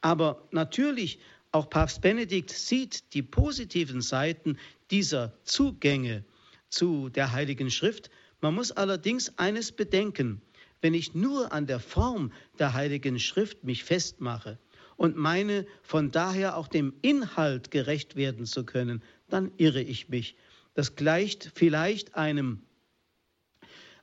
Aber natürlich, auch Papst Benedikt sieht die positiven Seiten dieser Zugänge zu der Heiligen Schrift. Man muss allerdings eines bedenken. Wenn ich nur an der Form der Heiligen Schrift mich festmache, und meine, von daher auch dem Inhalt gerecht werden zu können, dann irre ich mich. Das gleicht vielleicht einem,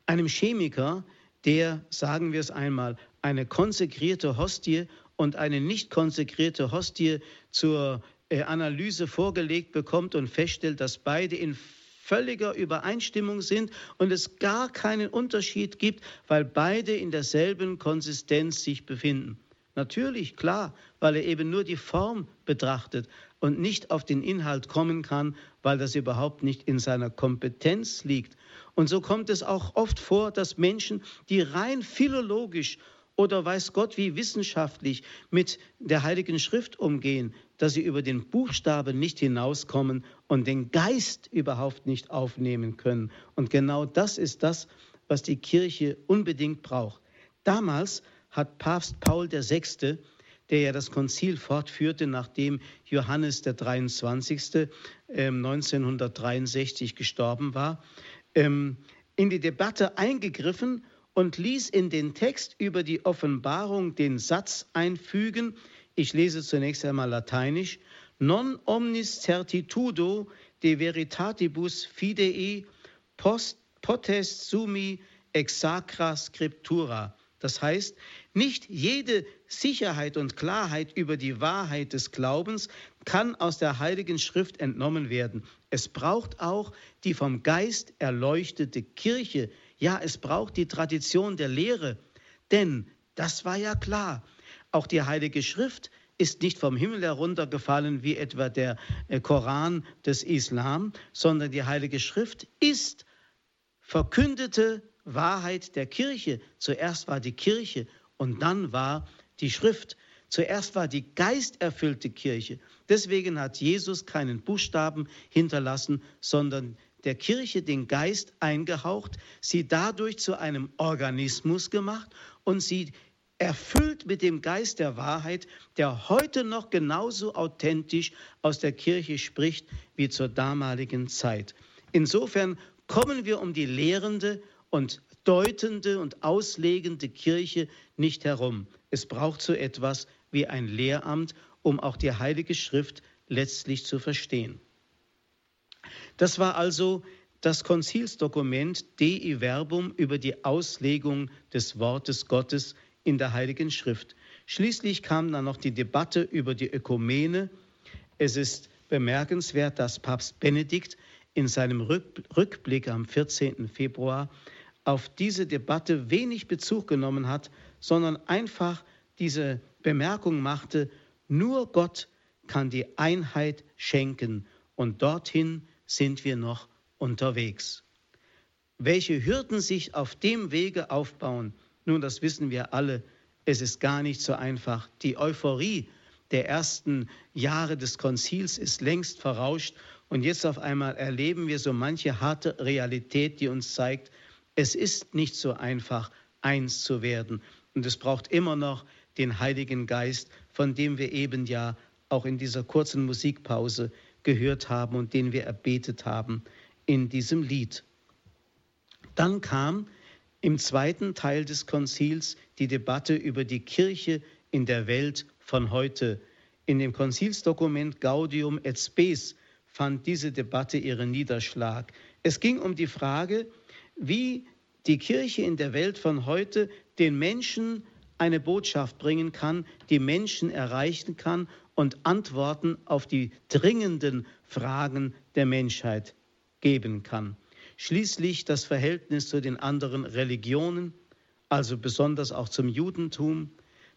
einem Chemiker, der, sagen wir es einmal, eine konsekrierte Hostie und eine nicht konsekrierte Hostie zur äh, Analyse vorgelegt bekommt und feststellt, dass beide in völliger Übereinstimmung sind und es gar keinen Unterschied gibt, weil beide in derselben Konsistenz sich befinden. Natürlich, klar, weil er eben nur die Form betrachtet und nicht auf den Inhalt kommen kann, weil das überhaupt nicht in seiner Kompetenz liegt. Und so kommt es auch oft vor, dass Menschen, die rein philologisch oder weiß Gott wie wissenschaftlich mit der Heiligen Schrift umgehen, dass sie über den Buchstaben nicht hinauskommen und den Geist überhaupt nicht aufnehmen können. Und genau das ist das, was die Kirche unbedingt braucht. Damals hat Papst Paul VI., der ja das Konzil fortführte, nachdem Johannes der 23. 1963 ähm, gestorben war, ähm, in die Debatte eingegriffen und ließ in den Text über die Offenbarung den Satz einfügen, ich lese zunächst einmal lateinisch, non omnis certitudo de veritatibus fidei post potest sumi ex sacra scriptura. Das heißt, nicht jede Sicherheit und Klarheit über die Wahrheit des Glaubens kann aus der Heiligen Schrift entnommen werden. Es braucht auch die vom Geist erleuchtete Kirche. Ja, es braucht die Tradition der Lehre. Denn, das war ja klar, auch die Heilige Schrift ist nicht vom Himmel heruntergefallen wie etwa der äh, Koran des Islam, sondern die Heilige Schrift ist verkündete Wahrheit der Kirche. Zuerst war die Kirche und dann war die Schrift. Zuerst war die geisterfüllte Kirche. Deswegen hat Jesus keinen Buchstaben hinterlassen, sondern der Kirche den Geist eingehaucht, sie dadurch zu einem Organismus gemacht und sie erfüllt mit dem Geist der Wahrheit, der heute noch genauso authentisch aus der Kirche spricht wie zur damaligen Zeit. Insofern kommen wir um die lehrende und deutende und auslegende Kirche nicht herum. Es braucht so etwas wie ein Lehramt, um auch die Heilige Schrift letztlich zu verstehen. Das war also das Konzilsdokument Dei Verbum über die Auslegung des Wortes Gottes in der Heiligen Schrift. Schließlich kam dann noch die Debatte über die Ökumene. Es ist bemerkenswert, dass Papst Benedikt in seinem Rückblick am 14. Februar auf diese Debatte wenig Bezug genommen hat, sondern einfach diese Bemerkung machte, nur Gott kann die Einheit schenken und dorthin sind wir noch unterwegs. Welche Hürden sich auf dem Wege aufbauen, nun, das wissen wir alle, es ist gar nicht so einfach. Die Euphorie der ersten Jahre des Konzils ist längst verrauscht und jetzt auf einmal erleben wir so manche harte Realität, die uns zeigt, es ist nicht so einfach, eins zu werden. Und es braucht immer noch den Heiligen Geist, von dem wir eben ja auch in dieser kurzen Musikpause gehört haben und den wir erbetet haben in diesem Lied. Dann kam im zweiten Teil des Konzils die Debatte über die Kirche in der Welt von heute. In dem Konzilsdokument Gaudium et Spes fand diese Debatte ihren Niederschlag. Es ging um die Frage, wie die Kirche in der Welt von heute den Menschen eine Botschaft bringen kann, die Menschen erreichen kann und Antworten auf die dringenden Fragen der Menschheit geben kann. Schließlich das Verhältnis zu den anderen Religionen, also besonders auch zum Judentum.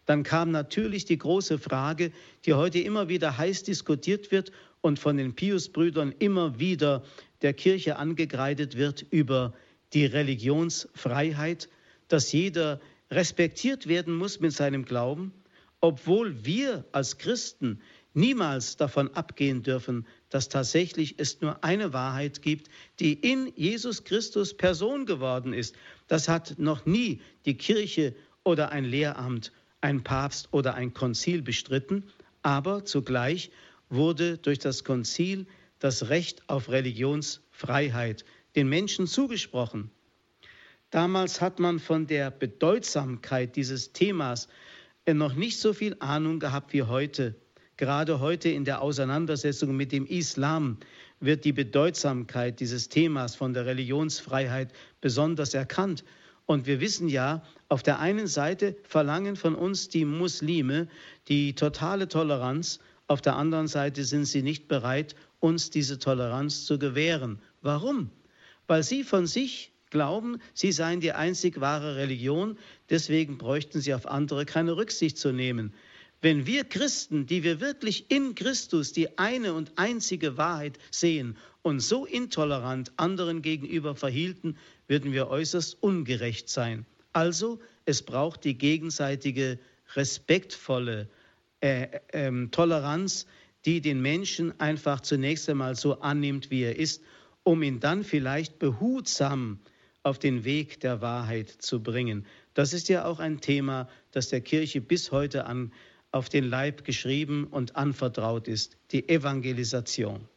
Dann kam natürlich die große Frage, die heute immer wieder heiß diskutiert wird und von den Pius-Brüdern immer wieder der Kirche angekreidet wird über die Religionsfreiheit, dass jeder respektiert werden muss mit seinem Glauben, obwohl wir als Christen niemals davon abgehen dürfen, dass tatsächlich es nur eine Wahrheit gibt, die in Jesus Christus Person geworden ist. Das hat noch nie die Kirche oder ein Lehramt, ein Papst oder ein Konzil bestritten, aber zugleich wurde durch das Konzil das Recht auf Religionsfreiheit den Menschen zugesprochen. Damals hat man von der Bedeutsamkeit dieses Themas noch nicht so viel Ahnung gehabt wie heute. Gerade heute in der Auseinandersetzung mit dem Islam wird die Bedeutsamkeit dieses Themas von der Religionsfreiheit besonders erkannt. Und wir wissen ja, auf der einen Seite verlangen von uns die Muslime die totale Toleranz, auf der anderen Seite sind sie nicht bereit, uns diese Toleranz zu gewähren. Warum? Weil sie von sich glauben, sie seien die einzig wahre Religion, deswegen bräuchten sie auf andere keine Rücksicht zu nehmen. Wenn wir Christen, die wir wirklich in Christus die eine und einzige Wahrheit sehen und so intolerant anderen gegenüber verhielten, würden wir äußerst ungerecht sein. Also es braucht die gegenseitige respektvolle äh, äh, Toleranz, die den Menschen einfach zunächst einmal so annimmt, wie er ist, um ihn dann vielleicht behutsam auf den Weg der Wahrheit zu bringen. Das ist ja auch ein Thema, das der Kirche bis heute an auf den Leib geschrieben und anvertraut ist, die Evangelisation.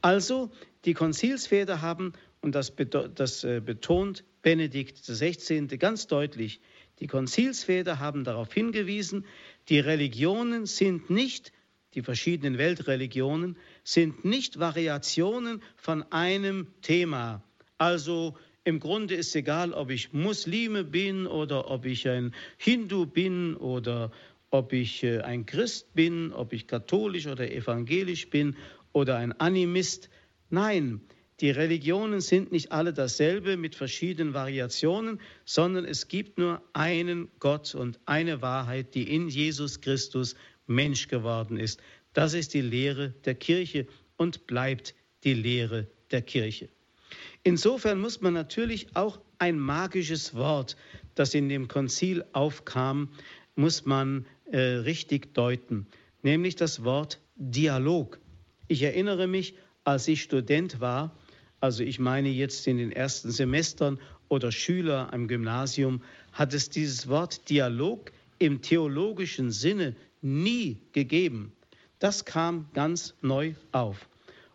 Also die Konzilsväter haben, und das, das äh, betont Benedikt XVI. ganz deutlich, die Konzilsväter haben darauf hingewiesen, die Religionen sind nicht, die verschiedenen Weltreligionen sind nicht Variationen von einem Thema. Also im Grunde ist egal, ob ich Muslime bin oder ob ich ein Hindu bin oder ob ich äh, ein Christ bin, ob ich katholisch oder evangelisch bin oder ein Animist. Nein, die Religionen sind nicht alle dasselbe mit verschiedenen Variationen, sondern es gibt nur einen Gott und eine Wahrheit, die in Jesus Christus Mensch geworden ist. Das ist die Lehre der Kirche und bleibt die Lehre der Kirche. Insofern muss man natürlich auch ein magisches Wort, das in dem Konzil aufkam, muss man äh, richtig deuten, nämlich das Wort Dialog. Ich erinnere mich, als ich Student war, also ich meine jetzt in den ersten Semestern oder Schüler am Gymnasium, hat es dieses Wort Dialog im theologischen Sinne nie gegeben. Das kam ganz neu auf.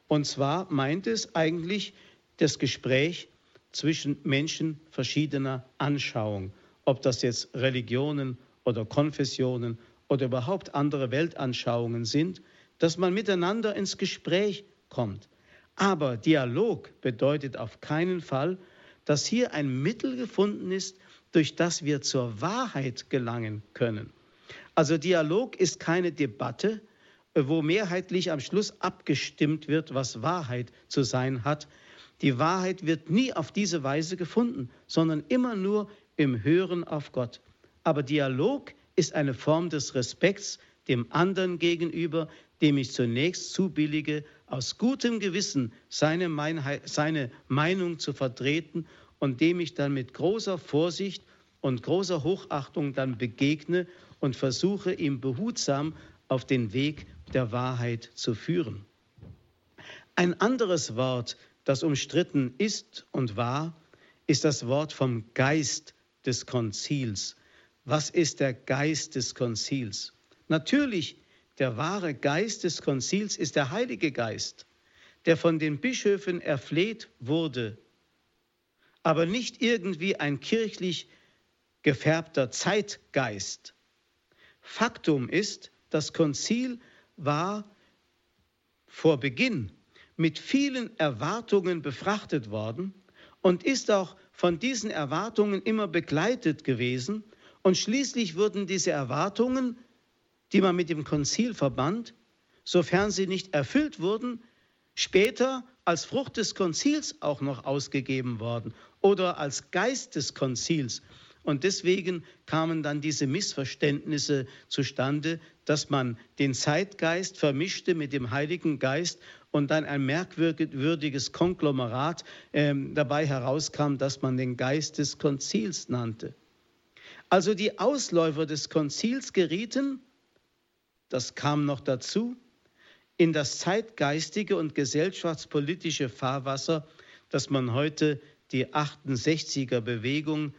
Und zwar meint es eigentlich das Gespräch zwischen Menschen verschiedener Anschauung, ob das jetzt Religionen oder Konfessionen oder überhaupt andere Weltanschauungen sind, dass man miteinander ins Gespräch kommt. Aber Dialog bedeutet auf keinen Fall, dass hier ein Mittel gefunden ist, durch das wir zur Wahrheit gelangen können. Also Dialog ist keine Debatte, wo mehrheitlich am Schluss abgestimmt wird, was Wahrheit zu sein hat. Die Wahrheit wird nie auf diese Weise gefunden, sondern immer nur im Hören auf Gott. Aber Dialog ist eine Form des Respekts dem anderen gegenüber, dem ich zunächst zubillige, aus gutem Gewissen seine, Meinheit, seine Meinung zu vertreten und dem ich dann mit großer Vorsicht und großer Hochachtung dann begegne und versuche, ihm behutsam auf den Weg der Wahrheit zu führen. Ein anderes Wort, das umstritten ist und war, ist das Wort vom Geist des Konzils. Was ist der Geist des Konzils? Natürlich, der wahre Geist des Konzils ist der Heilige Geist, der von den Bischöfen erfleht wurde, aber nicht irgendwie ein kirchlich gefärbter Zeitgeist. Faktum ist, das Konzil war vor Beginn mit vielen Erwartungen befrachtet worden und ist auch von diesen Erwartungen immer begleitet gewesen. Und schließlich wurden diese Erwartungen, die man mit dem Konzil verband, sofern sie nicht erfüllt wurden, später als Frucht des Konzils auch noch ausgegeben worden oder als Geist des Konzils. Und deswegen kamen dann diese Missverständnisse zustande, dass man den Zeitgeist vermischte mit dem Heiligen Geist und dann ein merkwürdiges Konglomerat äh, dabei herauskam, dass man den Geist des Konzils nannte. Also die Ausläufer des Konzils gerieten, das kam noch dazu, in das zeitgeistige und gesellschaftspolitische Fahrwasser, das man heute die 68er Bewegung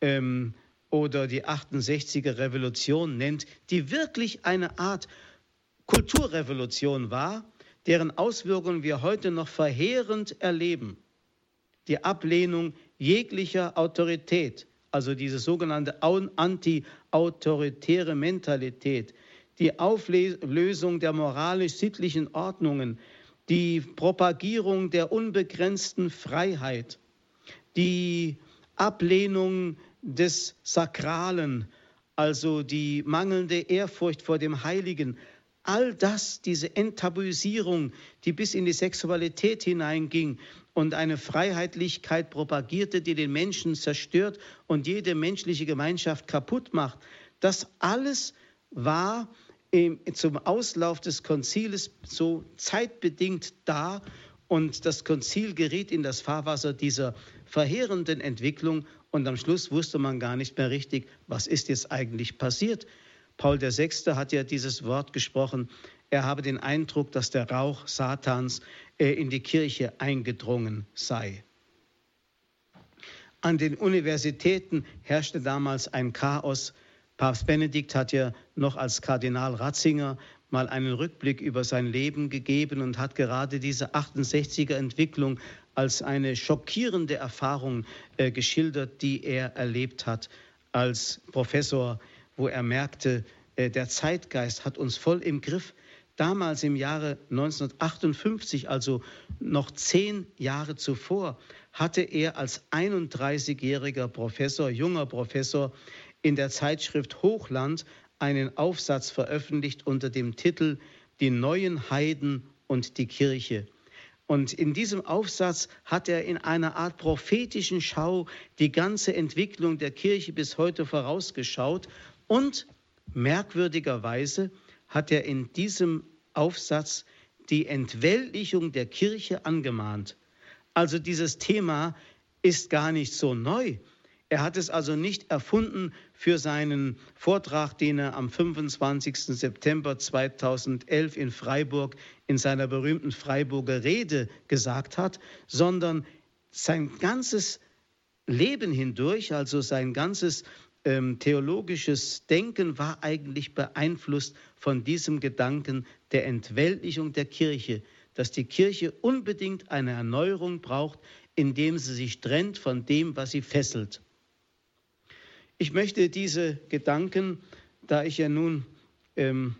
ähm, oder die 68er Revolution nennt, die wirklich eine Art Kulturrevolution war, deren Auswirkungen wir heute noch verheerend erleben. Die Ablehnung jeglicher Autorität, also diese sogenannte anti-autoritäre Mentalität, die Auflösung der moralisch-sittlichen Ordnungen, die Propagierung der unbegrenzten Freiheit, die Ablehnung des Sakralen, also die mangelnde Ehrfurcht vor dem Heiligen, all das, diese Enttabuisierung, die bis in die Sexualität hineinging und eine Freiheitlichkeit propagierte, die den Menschen zerstört und jede menschliche Gemeinschaft kaputt macht, das alles war zum Auslauf des Konziles so zeitbedingt da und das Konzil geriet in das Fahrwasser dieser verheerenden Entwicklung und am Schluss wusste man gar nicht mehr richtig, was ist jetzt eigentlich passiert. Paul VI. hat ja dieses Wort gesprochen, er habe den Eindruck, dass der Rauch Satans äh, in die Kirche eingedrungen sei. An den Universitäten herrschte damals ein Chaos. Papst Benedikt hat ja noch als Kardinal Ratzinger mal einen Rückblick über sein Leben gegeben und hat gerade diese 68er Entwicklung als eine schockierende Erfahrung äh, geschildert, die er erlebt hat als Professor, wo er merkte, äh, der Zeitgeist hat uns voll im Griff. Damals im Jahre 1958, also noch zehn Jahre zuvor, hatte er als 31-jähriger Professor, junger Professor, in der Zeitschrift Hochland einen Aufsatz veröffentlicht unter dem Titel Die neuen Heiden und die Kirche. Und in diesem Aufsatz hat er in einer Art prophetischen Schau die ganze Entwicklung der Kirche bis heute vorausgeschaut. Und merkwürdigerweise hat er in diesem Aufsatz die Entweltlichung der Kirche angemahnt. Also dieses Thema ist gar nicht so neu. Er hat es also nicht erfunden für seinen Vortrag, den er am 25. September 2011 in Freiburg in seiner berühmten Freiburger Rede gesagt hat, sondern sein ganzes Leben hindurch, also sein ganzes ähm, theologisches Denken war eigentlich beeinflusst von diesem Gedanken der Entweltlichung der Kirche, dass die Kirche unbedingt eine Erneuerung braucht, indem sie sich trennt von dem, was sie fesselt. Ich möchte diese Gedanken, da ich ja nun ähm,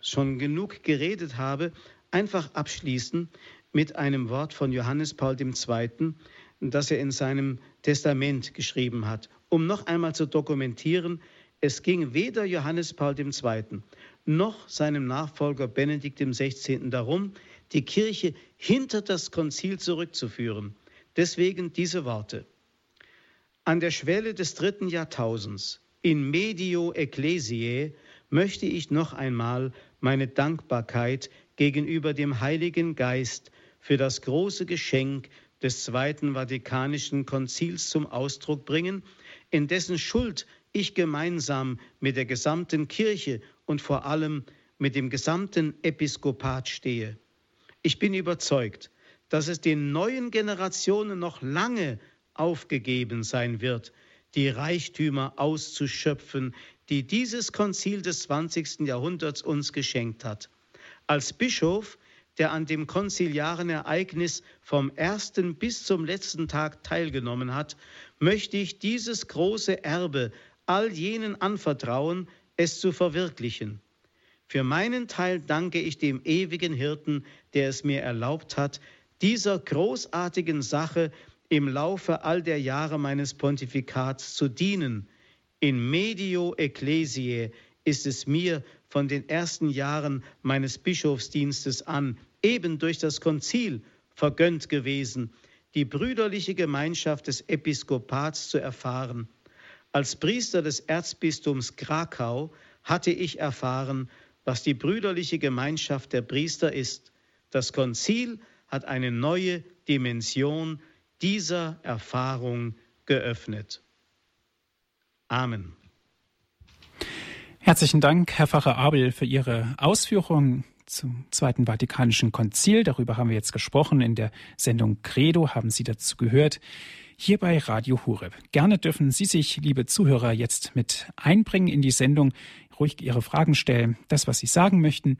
schon genug geredet habe, einfach abschließen mit einem Wort von Johannes Paul II., das er in seinem Testament geschrieben hat, um noch einmal zu dokumentieren, es ging weder Johannes Paul II. noch seinem Nachfolger Benedikt XVI. darum, die Kirche hinter das Konzil zurückzuführen. Deswegen diese Worte. An der Schwelle des dritten Jahrtausends, in medio ecclesiae, möchte ich noch einmal meine Dankbarkeit gegenüber dem Heiligen Geist für das große Geschenk des Zweiten Vatikanischen Konzils zum Ausdruck bringen, in dessen Schuld ich gemeinsam mit der gesamten Kirche und vor allem mit dem gesamten Episkopat stehe. Ich bin überzeugt, dass es den neuen Generationen noch lange aufgegeben sein wird, die Reichtümer auszuschöpfen, die dieses Konzil des 20. Jahrhunderts uns geschenkt hat. Als Bischof der an dem konziliaren Ereignis vom ersten bis zum letzten Tag teilgenommen hat, möchte ich dieses große Erbe all jenen anvertrauen, es zu verwirklichen. Für meinen Teil danke ich dem ewigen Hirten, der es mir erlaubt hat, dieser großartigen Sache im Laufe all der Jahre meines Pontifikats zu dienen. In medio ecclesiae ist es mir von den ersten Jahren meines Bischofsdienstes an eben durch das Konzil vergönnt gewesen, die brüderliche Gemeinschaft des Episkopats zu erfahren. Als Priester des Erzbistums Krakau hatte ich erfahren, was die brüderliche Gemeinschaft der Priester ist. Das Konzil hat eine neue Dimension dieser Erfahrung geöffnet. Amen. Herzlichen Dank, Herr Pfarrer Abel, für Ihre Ausführungen zum Zweiten Vatikanischen Konzil. Darüber haben wir jetzt gesprochen. In der Sendung Credo haben Sie dazu gehört. Hier bei Radio Hureb. Gerne dürfen Sie sich, liebe Zuhörer, jetzt mit einbringen in die Sendung, ruhig Ihre Fragen stellen, das, was Sie sagen möchten.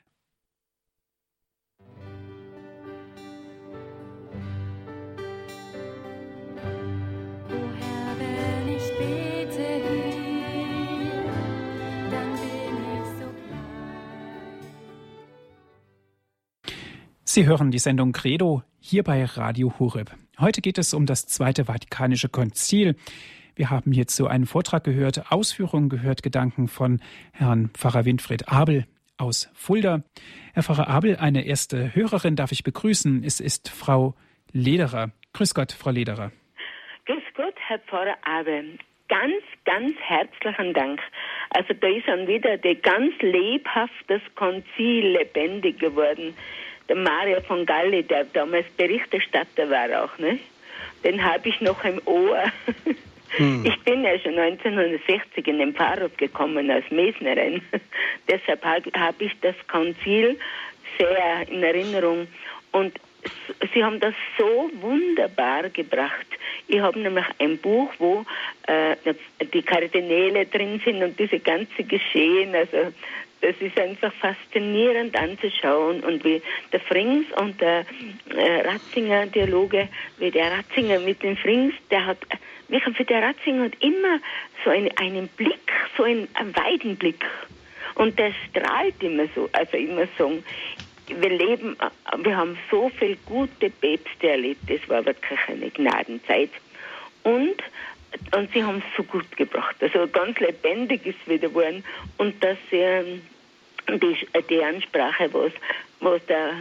Sie hören die Sendung Credo hier bei Radio Horeb. Heute geht es um das Zweite Vatikanische Konzil. Wir haben hierzu einen Vortrag gehört, Ausführungen gehört, Gedanken von Herrn Pfarrer Winfried Abel aus Fulda. Herr Pfarrer Abel, eine erste Hörerin darf ich begrüßen. Es ist Frau Lederer. Grüß Gott, Frau Lederer. Grüß Gott, Herr Pfarrer Abel. Ganz, ganz herzlichen Dank. Also da ist dann wieder die ganz lebhaft das Konzil lebendig geworden der Mario von Galli, der damals Berichterstatter war auch, ne? Den habe ich noch im Ohr. Hm. Ich bin ja schon 1960 in den Pfarrhof gekommen als Mesnerin. Deshalb habe ich das Konzil sehr in Erinnerung. Und sie haben das so wunderbar gebracht. Ich habe nämlich ein Buch, wo äh, die Kardinäle drin sind und diese ganze Geschehen, also das ist einfach faszinierend anzuschauen und wie der Frings und der äh, Ratzinger Dialoge, wie der Ratzinger mit dem Frings, der hat, für der Ratzinger hat immer so einen, einen Blick, so einen, einen weiten Blick. Und der strahlt immer so, also immer so. Wir leben, wir haben so viel gute Päpste erlebt, das war wirklich eine Gnadenzeit. Und und sie haben es so gut gebracht. Also ganz lebendig ist wieder geworden. Und dass sie die, die Ansprache, was, was der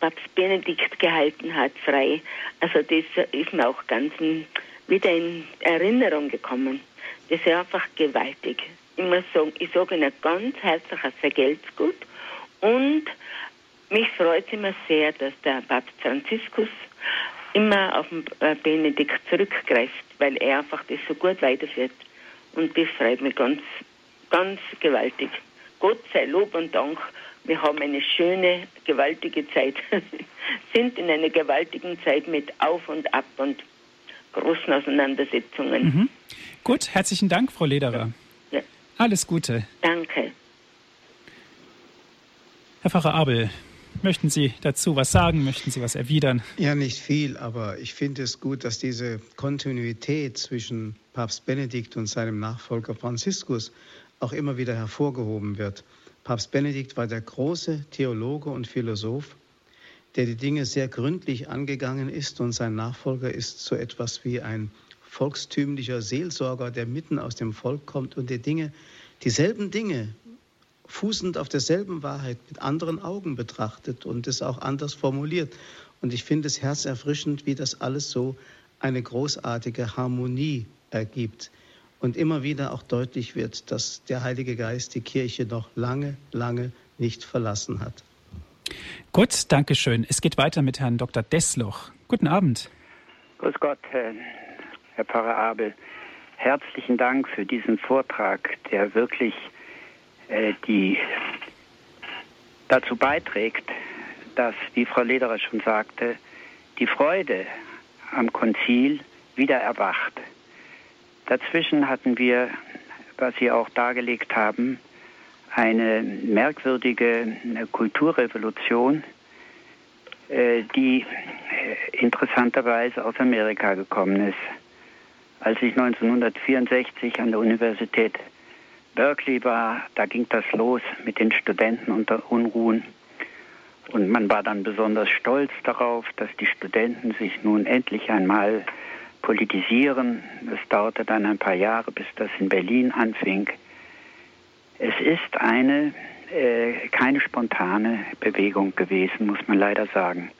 Papst Benedikt gehalten hat, frei, also das ist mir auch ganz wieder in Erinnerung gekommen. Das ist einfach gewaltig. Ich muss sagen, ich sage Ihnen ganz herzlich, es vergelt's gut. Und mich freut es immer sehr, dass der Papst Franziskus immer auf den äh, Benedikt zurückgreift, weil er einfach das so gut weiterführt. Und das freut mich ganz, ganz gewaltig. Gott sei Lob und Dank, wir haben eine schöne, gewaltige Zeit, sind in einer gewaltigen Zeit mit Auf und Ab und großen Auseinandersetzungen. Mhm. Gut, herzlichen Dank, Frau Lederer. Ja. Alles Gute. Danke. Herr Pfarrer Abel, möchten Sie dazu was sagen? Möchten Sie was erwidern? Ja, nicht viel, aber ich finde es gut, dass diese Kontinuität zwischen Papst Benedikt und seinem Nachfolger Franziskus auch immer wieder hervorgehoben wird. Papst Benedikt war der große Theologe und Philosoph, der die Dinge sehr gründlich angegangen ist und sein Nachfolger ist so etwas wie ein volkstümlicher Seelsorger, der mitten aus dem Volk kommt und die Dinge, dieselben Dinge, fußend auf derselben Wahrheit mit anderen Augen betrachtet und es auch anders formuliert. Und ich finde es herzerfrischend, wie das alles so eine großartige Harmonie ergibt und immer wieder auch deutlich wird, dass der Heilige Geist die Kirche noch lange, lange nicht verlassen hat. Gut, danke schön. Es geht weiter mit Herrn Dr. Dessloch. Guten Abend. Grüß Gott, Herr Pfarrer Abel. Herzlichen Dank für diesen Vortrag, der wirklich die dazu beiträgt, dass, wie Frau Lederer schon sagte, die Freude am Konzil wieder erwacht. Dazwischen hatten wir, was Sie auch dargelegt haben, eine merkwürdige Kulturrevolution, äh, die äh, interessanterweise aus Amerika gekommen ist. Als ich 1964 an der Universität Berkeley war, da ging das los mit den Studenten unter Unruhen. Und man war dann besonders stolz darauf, dass die Studenten sich nun endlich einmal politisieren. Es dauerte dann ein paar Jahre, bis das in Berlin anfing. Es ist eine äh, keine spontane Bewegung gewesen, muss man leider sagen.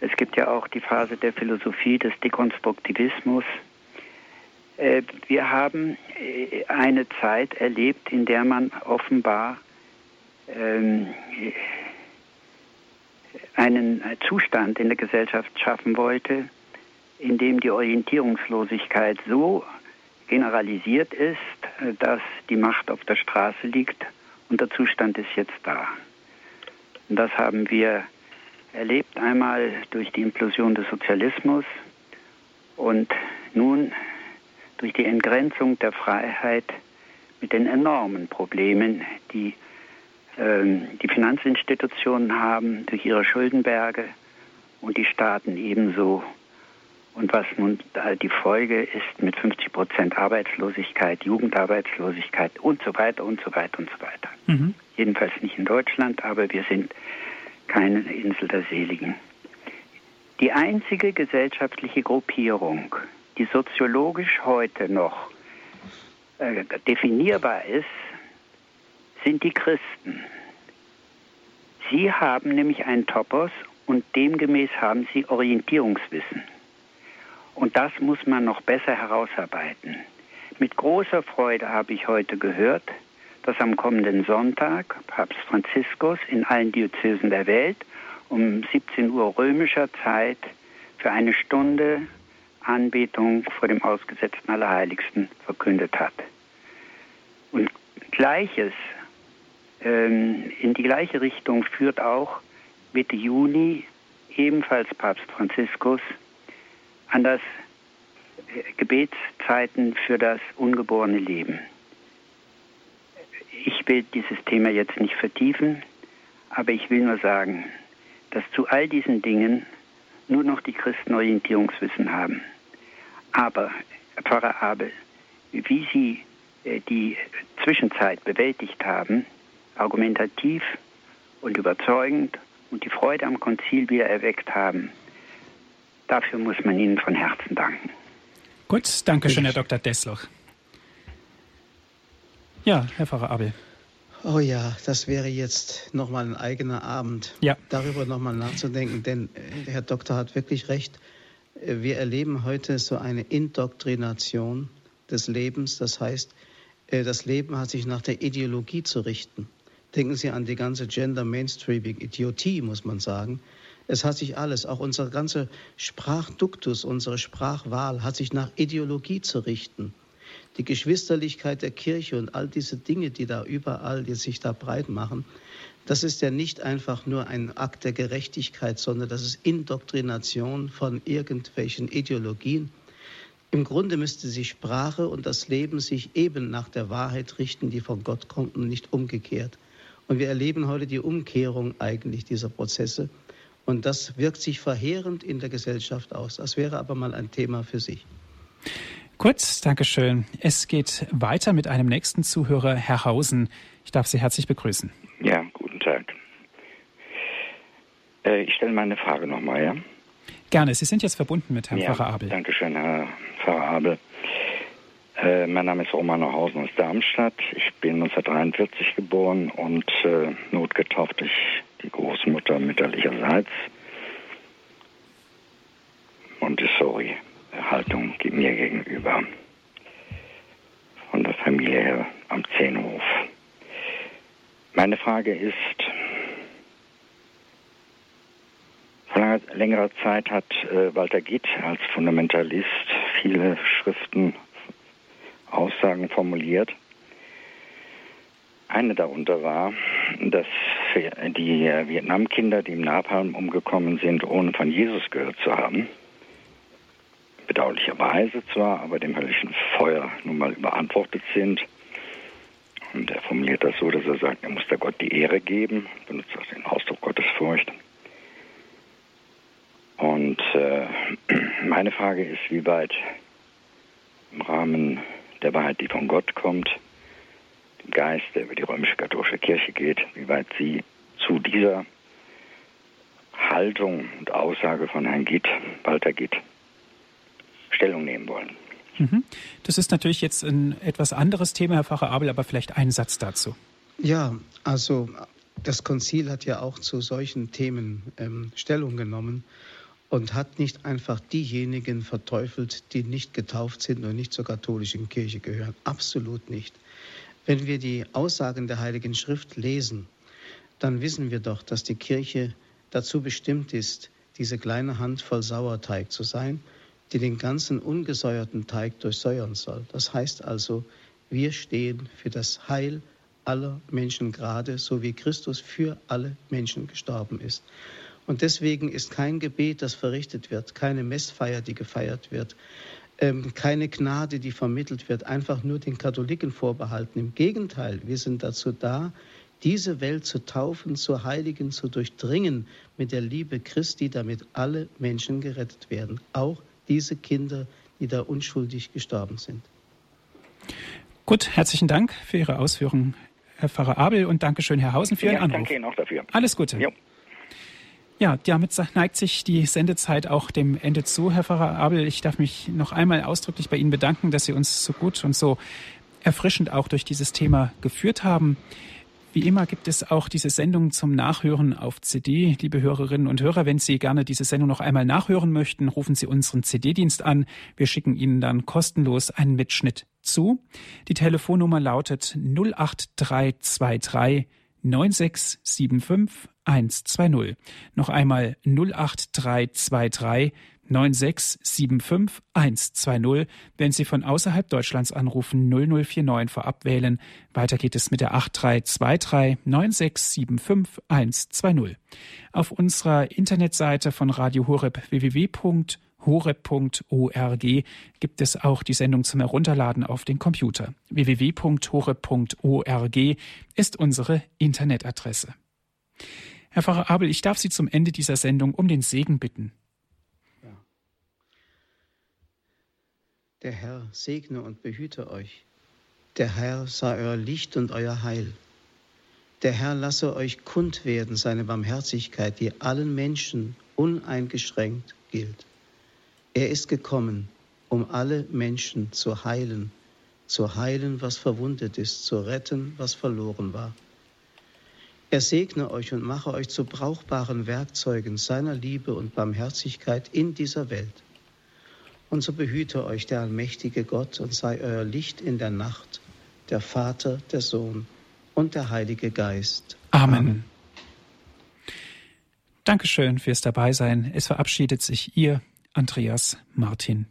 Es gibt ja auch die Phase der Philosophie des Dekonstruktivismus. Äh, wir haben äh, eine Zeit erlebt, in der man offenbar ähm, einen Zustand in der Gesellschaft schaffen wollte, in dem die Orientierungslosigkeit so generalisiert ist, dass die Macht auf der Straße liegt und der Zustand ist jetzt da. Und das haben wir erlebt einmal durch die Implosion des Sozialismus und nun durch die Entgrenzung der Freiheit mit den enormen Problemen, die ähm, die Finanzinstitutionen haben durch ihre Schuldenberge und die Staaten ebenso und was nun die Folge ist mit 50 Prozent Arbeitslosigkeit, Jugendarbeitslosigkeit und so weiter und so weiter und so weiter. Mhm. Jedenfalls nicht in Deutschland, aber wir sind keine Insel der Seligen. Die einzige gesellschaftliche Gruppierung, die soziologisch heute noch äh, definierbar ist, sind die Christen. Sie haben nämlich einen Topos und demgemäß haben sie Orientierungswissen. Und das muss man noch besser herausarbeiten. Mit großer Freude habe ich heute gehört, dass am kommenden Sonntag Papst Franziskus in allen Diözesen der Welt um 17 Uhr römischer Zeit für eine Stunde Anbetung vor dem ausgesetzten Allerheiligsten verkündet hat. Und Gleiches, ähm, in die gleiche Richtung führt auch Mitte Juni ebenfalls Papst Franziskus an das äh, Gebetszeiten für das ungeborene Leben. Ich will dieses Thema jetzt nicht vertiefen, aber ich will nur sagen, dass zu all diesen Dingen nur noch die Christen Orientierungswissen haben. Aber, Pfarrer Abel, wie Sie äh, die Zwischenzeit bewältigt haben, argumentativ und überzeugend und die Freude am Konzil wieder erweckt haben, Dafür muss man Ihnen von Herzen danken. Gut, danke schön, Herr Dr. Dessloch. Ja, Herr Pfarrer Abel. Oh ja, das wäre jetzt nochmal ein eigener Abend, ja. darüber nochmal nachzudenken, denn der äh, Herr Doktor hat wirklich recht. Wir erleben heute so eine Indoktrination des Lebens. Das heißt, äh, das Leben hat sich nach der Ideologie zu richten. Denken Sie an die ganze Gender Mainstreaming Idiotie, muss man sagen. Es hat sich alles, auch unser ganzer Sprachduktus, unsere Sprachwahl hat sich nach Ideologie zu richten. Die Geschwisterlichkeit der Kirche und all diese Dinge, die da überall, die sich da breit machen, das ist ja nicht einfach nur ein Akt der Gerechtigkeit, sondern das ist Indoktrination von irgendwelchen Ideologien. Im Grunde müsste sich Sprache und das Leben sich eben nach der Wahrheit richten, die von Gott kommt und nicht umgekehrt. Und wir erleben heute die Umkehrung eigentlich dieser Prozesse. Und das wirkt sich verheerend in der Gesellschaft aus. Das wäre aber mal ein Thema für sich. Gut, Dankeschön. Es geht weiter mit einem nächsten Zuhörer, Herr Hausen. Ich darf Sie herzlich begrüßen. Tag. Äh, ich stelle meine Frage nochmal, ja? Gerne. Sie sind jetzt verbunden mit Herrn ja, Pfarrer Abel. Dankeschön, Herr Pfarrer Abel. Äh, mein Name ist Romano Hausen aus Darmstadt. Ich bin 1943 geboren und äh, notgetauft durch die Großmutter mütterlicherseits. Montessori-Haltung mir gegenüber. Von der Familie her am Zehnhof. Meine Frage ist, vor längerer Zeit hat äh, Walter Gitt als Fundamentalist viele Schriften Aussagen formuliert. Eine darunter war, dass die Vietnamkinder, die im Napalm umgekommen sind, ohne von Jesus gehört zu haben, bedauerlicherweise zwar, aber dem höllischen Feuer nun mal überantwortet sind. Und er formuliert das so, dass er sagt, er muss der Gott die Ehre geben, benutzt auch den Ausdruck Gottesfurcht. Und äh, meine Frage ist, wie weit im Rahmen der Wahrheit, die von Gott kommt, dem Geist, der über die römische katholische Kirche geht, wie weit Sie zu dieser Haltung und Aussage von Herrn Gitt, Walter Gitt, Stellung nehmen wollen. Mhm. Das ist natürlich jetzt ein etwas anderes Thema, Herr Pfarrer Abel, aber vielleicht einen Satz dazu. Ja, also das Konzil hat ja auch zu solchen Themen ähm, Stellung genommen und hat nicht einfach diejenigen verteufelt, die nicht getauft sind und nicht zur katholischen Kirche gehören. Absolut nicht. Wenn wir die Aussagen der Heiligen Schrift lesen, dann wissen wir doch, dass die Kirche dazu bestimmt ist, diese kleine Handvoll Sauerteig zu sein, die den ganzen ungesäuerten Teig durchsäuern soll. Das heißt also, wir stehen für das Heil aller Menschen gerade, so wie Christus für alle Menschen gestorben ist. Und deswegen ist kein Gebet, das verrichtet wird, keine Messfeier, die gefeiert wird, ähm, keine Gnade, die vermittelt wird, einfach nur den Katholiken vorbehalten. Im Gegenteil, wir sind dazu da, diese Welt zu taufen, zu heiligen, zu durchdringen mit der Liebe Christi, damit alle Menschen gerettet werden. Auch diese Kinder, die da unschuldig gestorben sind. Gut, herzlichen Dank für Ihre Ausführungen, Herr Pfarrer Abel, und Dankeschön, Herr Hausen, für ja, Ihren Anruf. Danke Ihnen auch dafür. Alles Gute. Jo. Ja, damit neigt sich die Sendezeit auch dem Ende zu, Herr Pfarrer Abel. Ich darf mich noch einmal ausdrücklich bei Ihnen bedanken, dass Sie uns so gut und so erfrischend auch durch dieses Thema geführt haben. Wie immer gibt es auch diese Sendung zum Nachhören auf CD. Liebe Hörerinnen und Hörer, wenn Sie gerne diese Sendung noch einmal nachhören möchten, rufen Sie unseren CD-Dienst an. Wir schicken Ihnen dann kostenlos einen Mitschnitt zu. Die Telefonnummer lautet 08323 9675 120. Noch einmal 08323 9675 120. Wenn Sie von außerhalb Deutschlands anrufen, 0049 vorab wählen. Weiter geht es mit der 8323 9675 120. Auf unserer Internetseite von Radio Horeb www horeb.org gibt es auch die Sendung zum Herunterladen auf den Computer. www.horeb.org ist unsere Internetadresse. Herr Pfarrer Abel, ich darf Sie zum Ende dieser Sendung um den Segen bitten. Der Herr segne und behüte euch. Der Herr sei euer Licht und euer Heil. Der Herr lasse euch kund werden seine Barmherzigkeit, die allen Menschen uneingeschränkt gilt. Er ist gekommen, um alle Menschen zu heilen, zu heilen, was verwundet ist, zu retten, was verloren war. Er segne euch und mache euch zu brauchbaren Werkzeugen seiner Liebe und Barmherzigkeit in dieser Welt. Und so behüte euch der allmächtige Gott und sei euer Licht in der Nacht, der Vater, der Sohn und der Heilige Geist. Amen. Amen. Dankeschön fürs Dabeisein. Es verabschiedet sich Ihr Andreas Martin.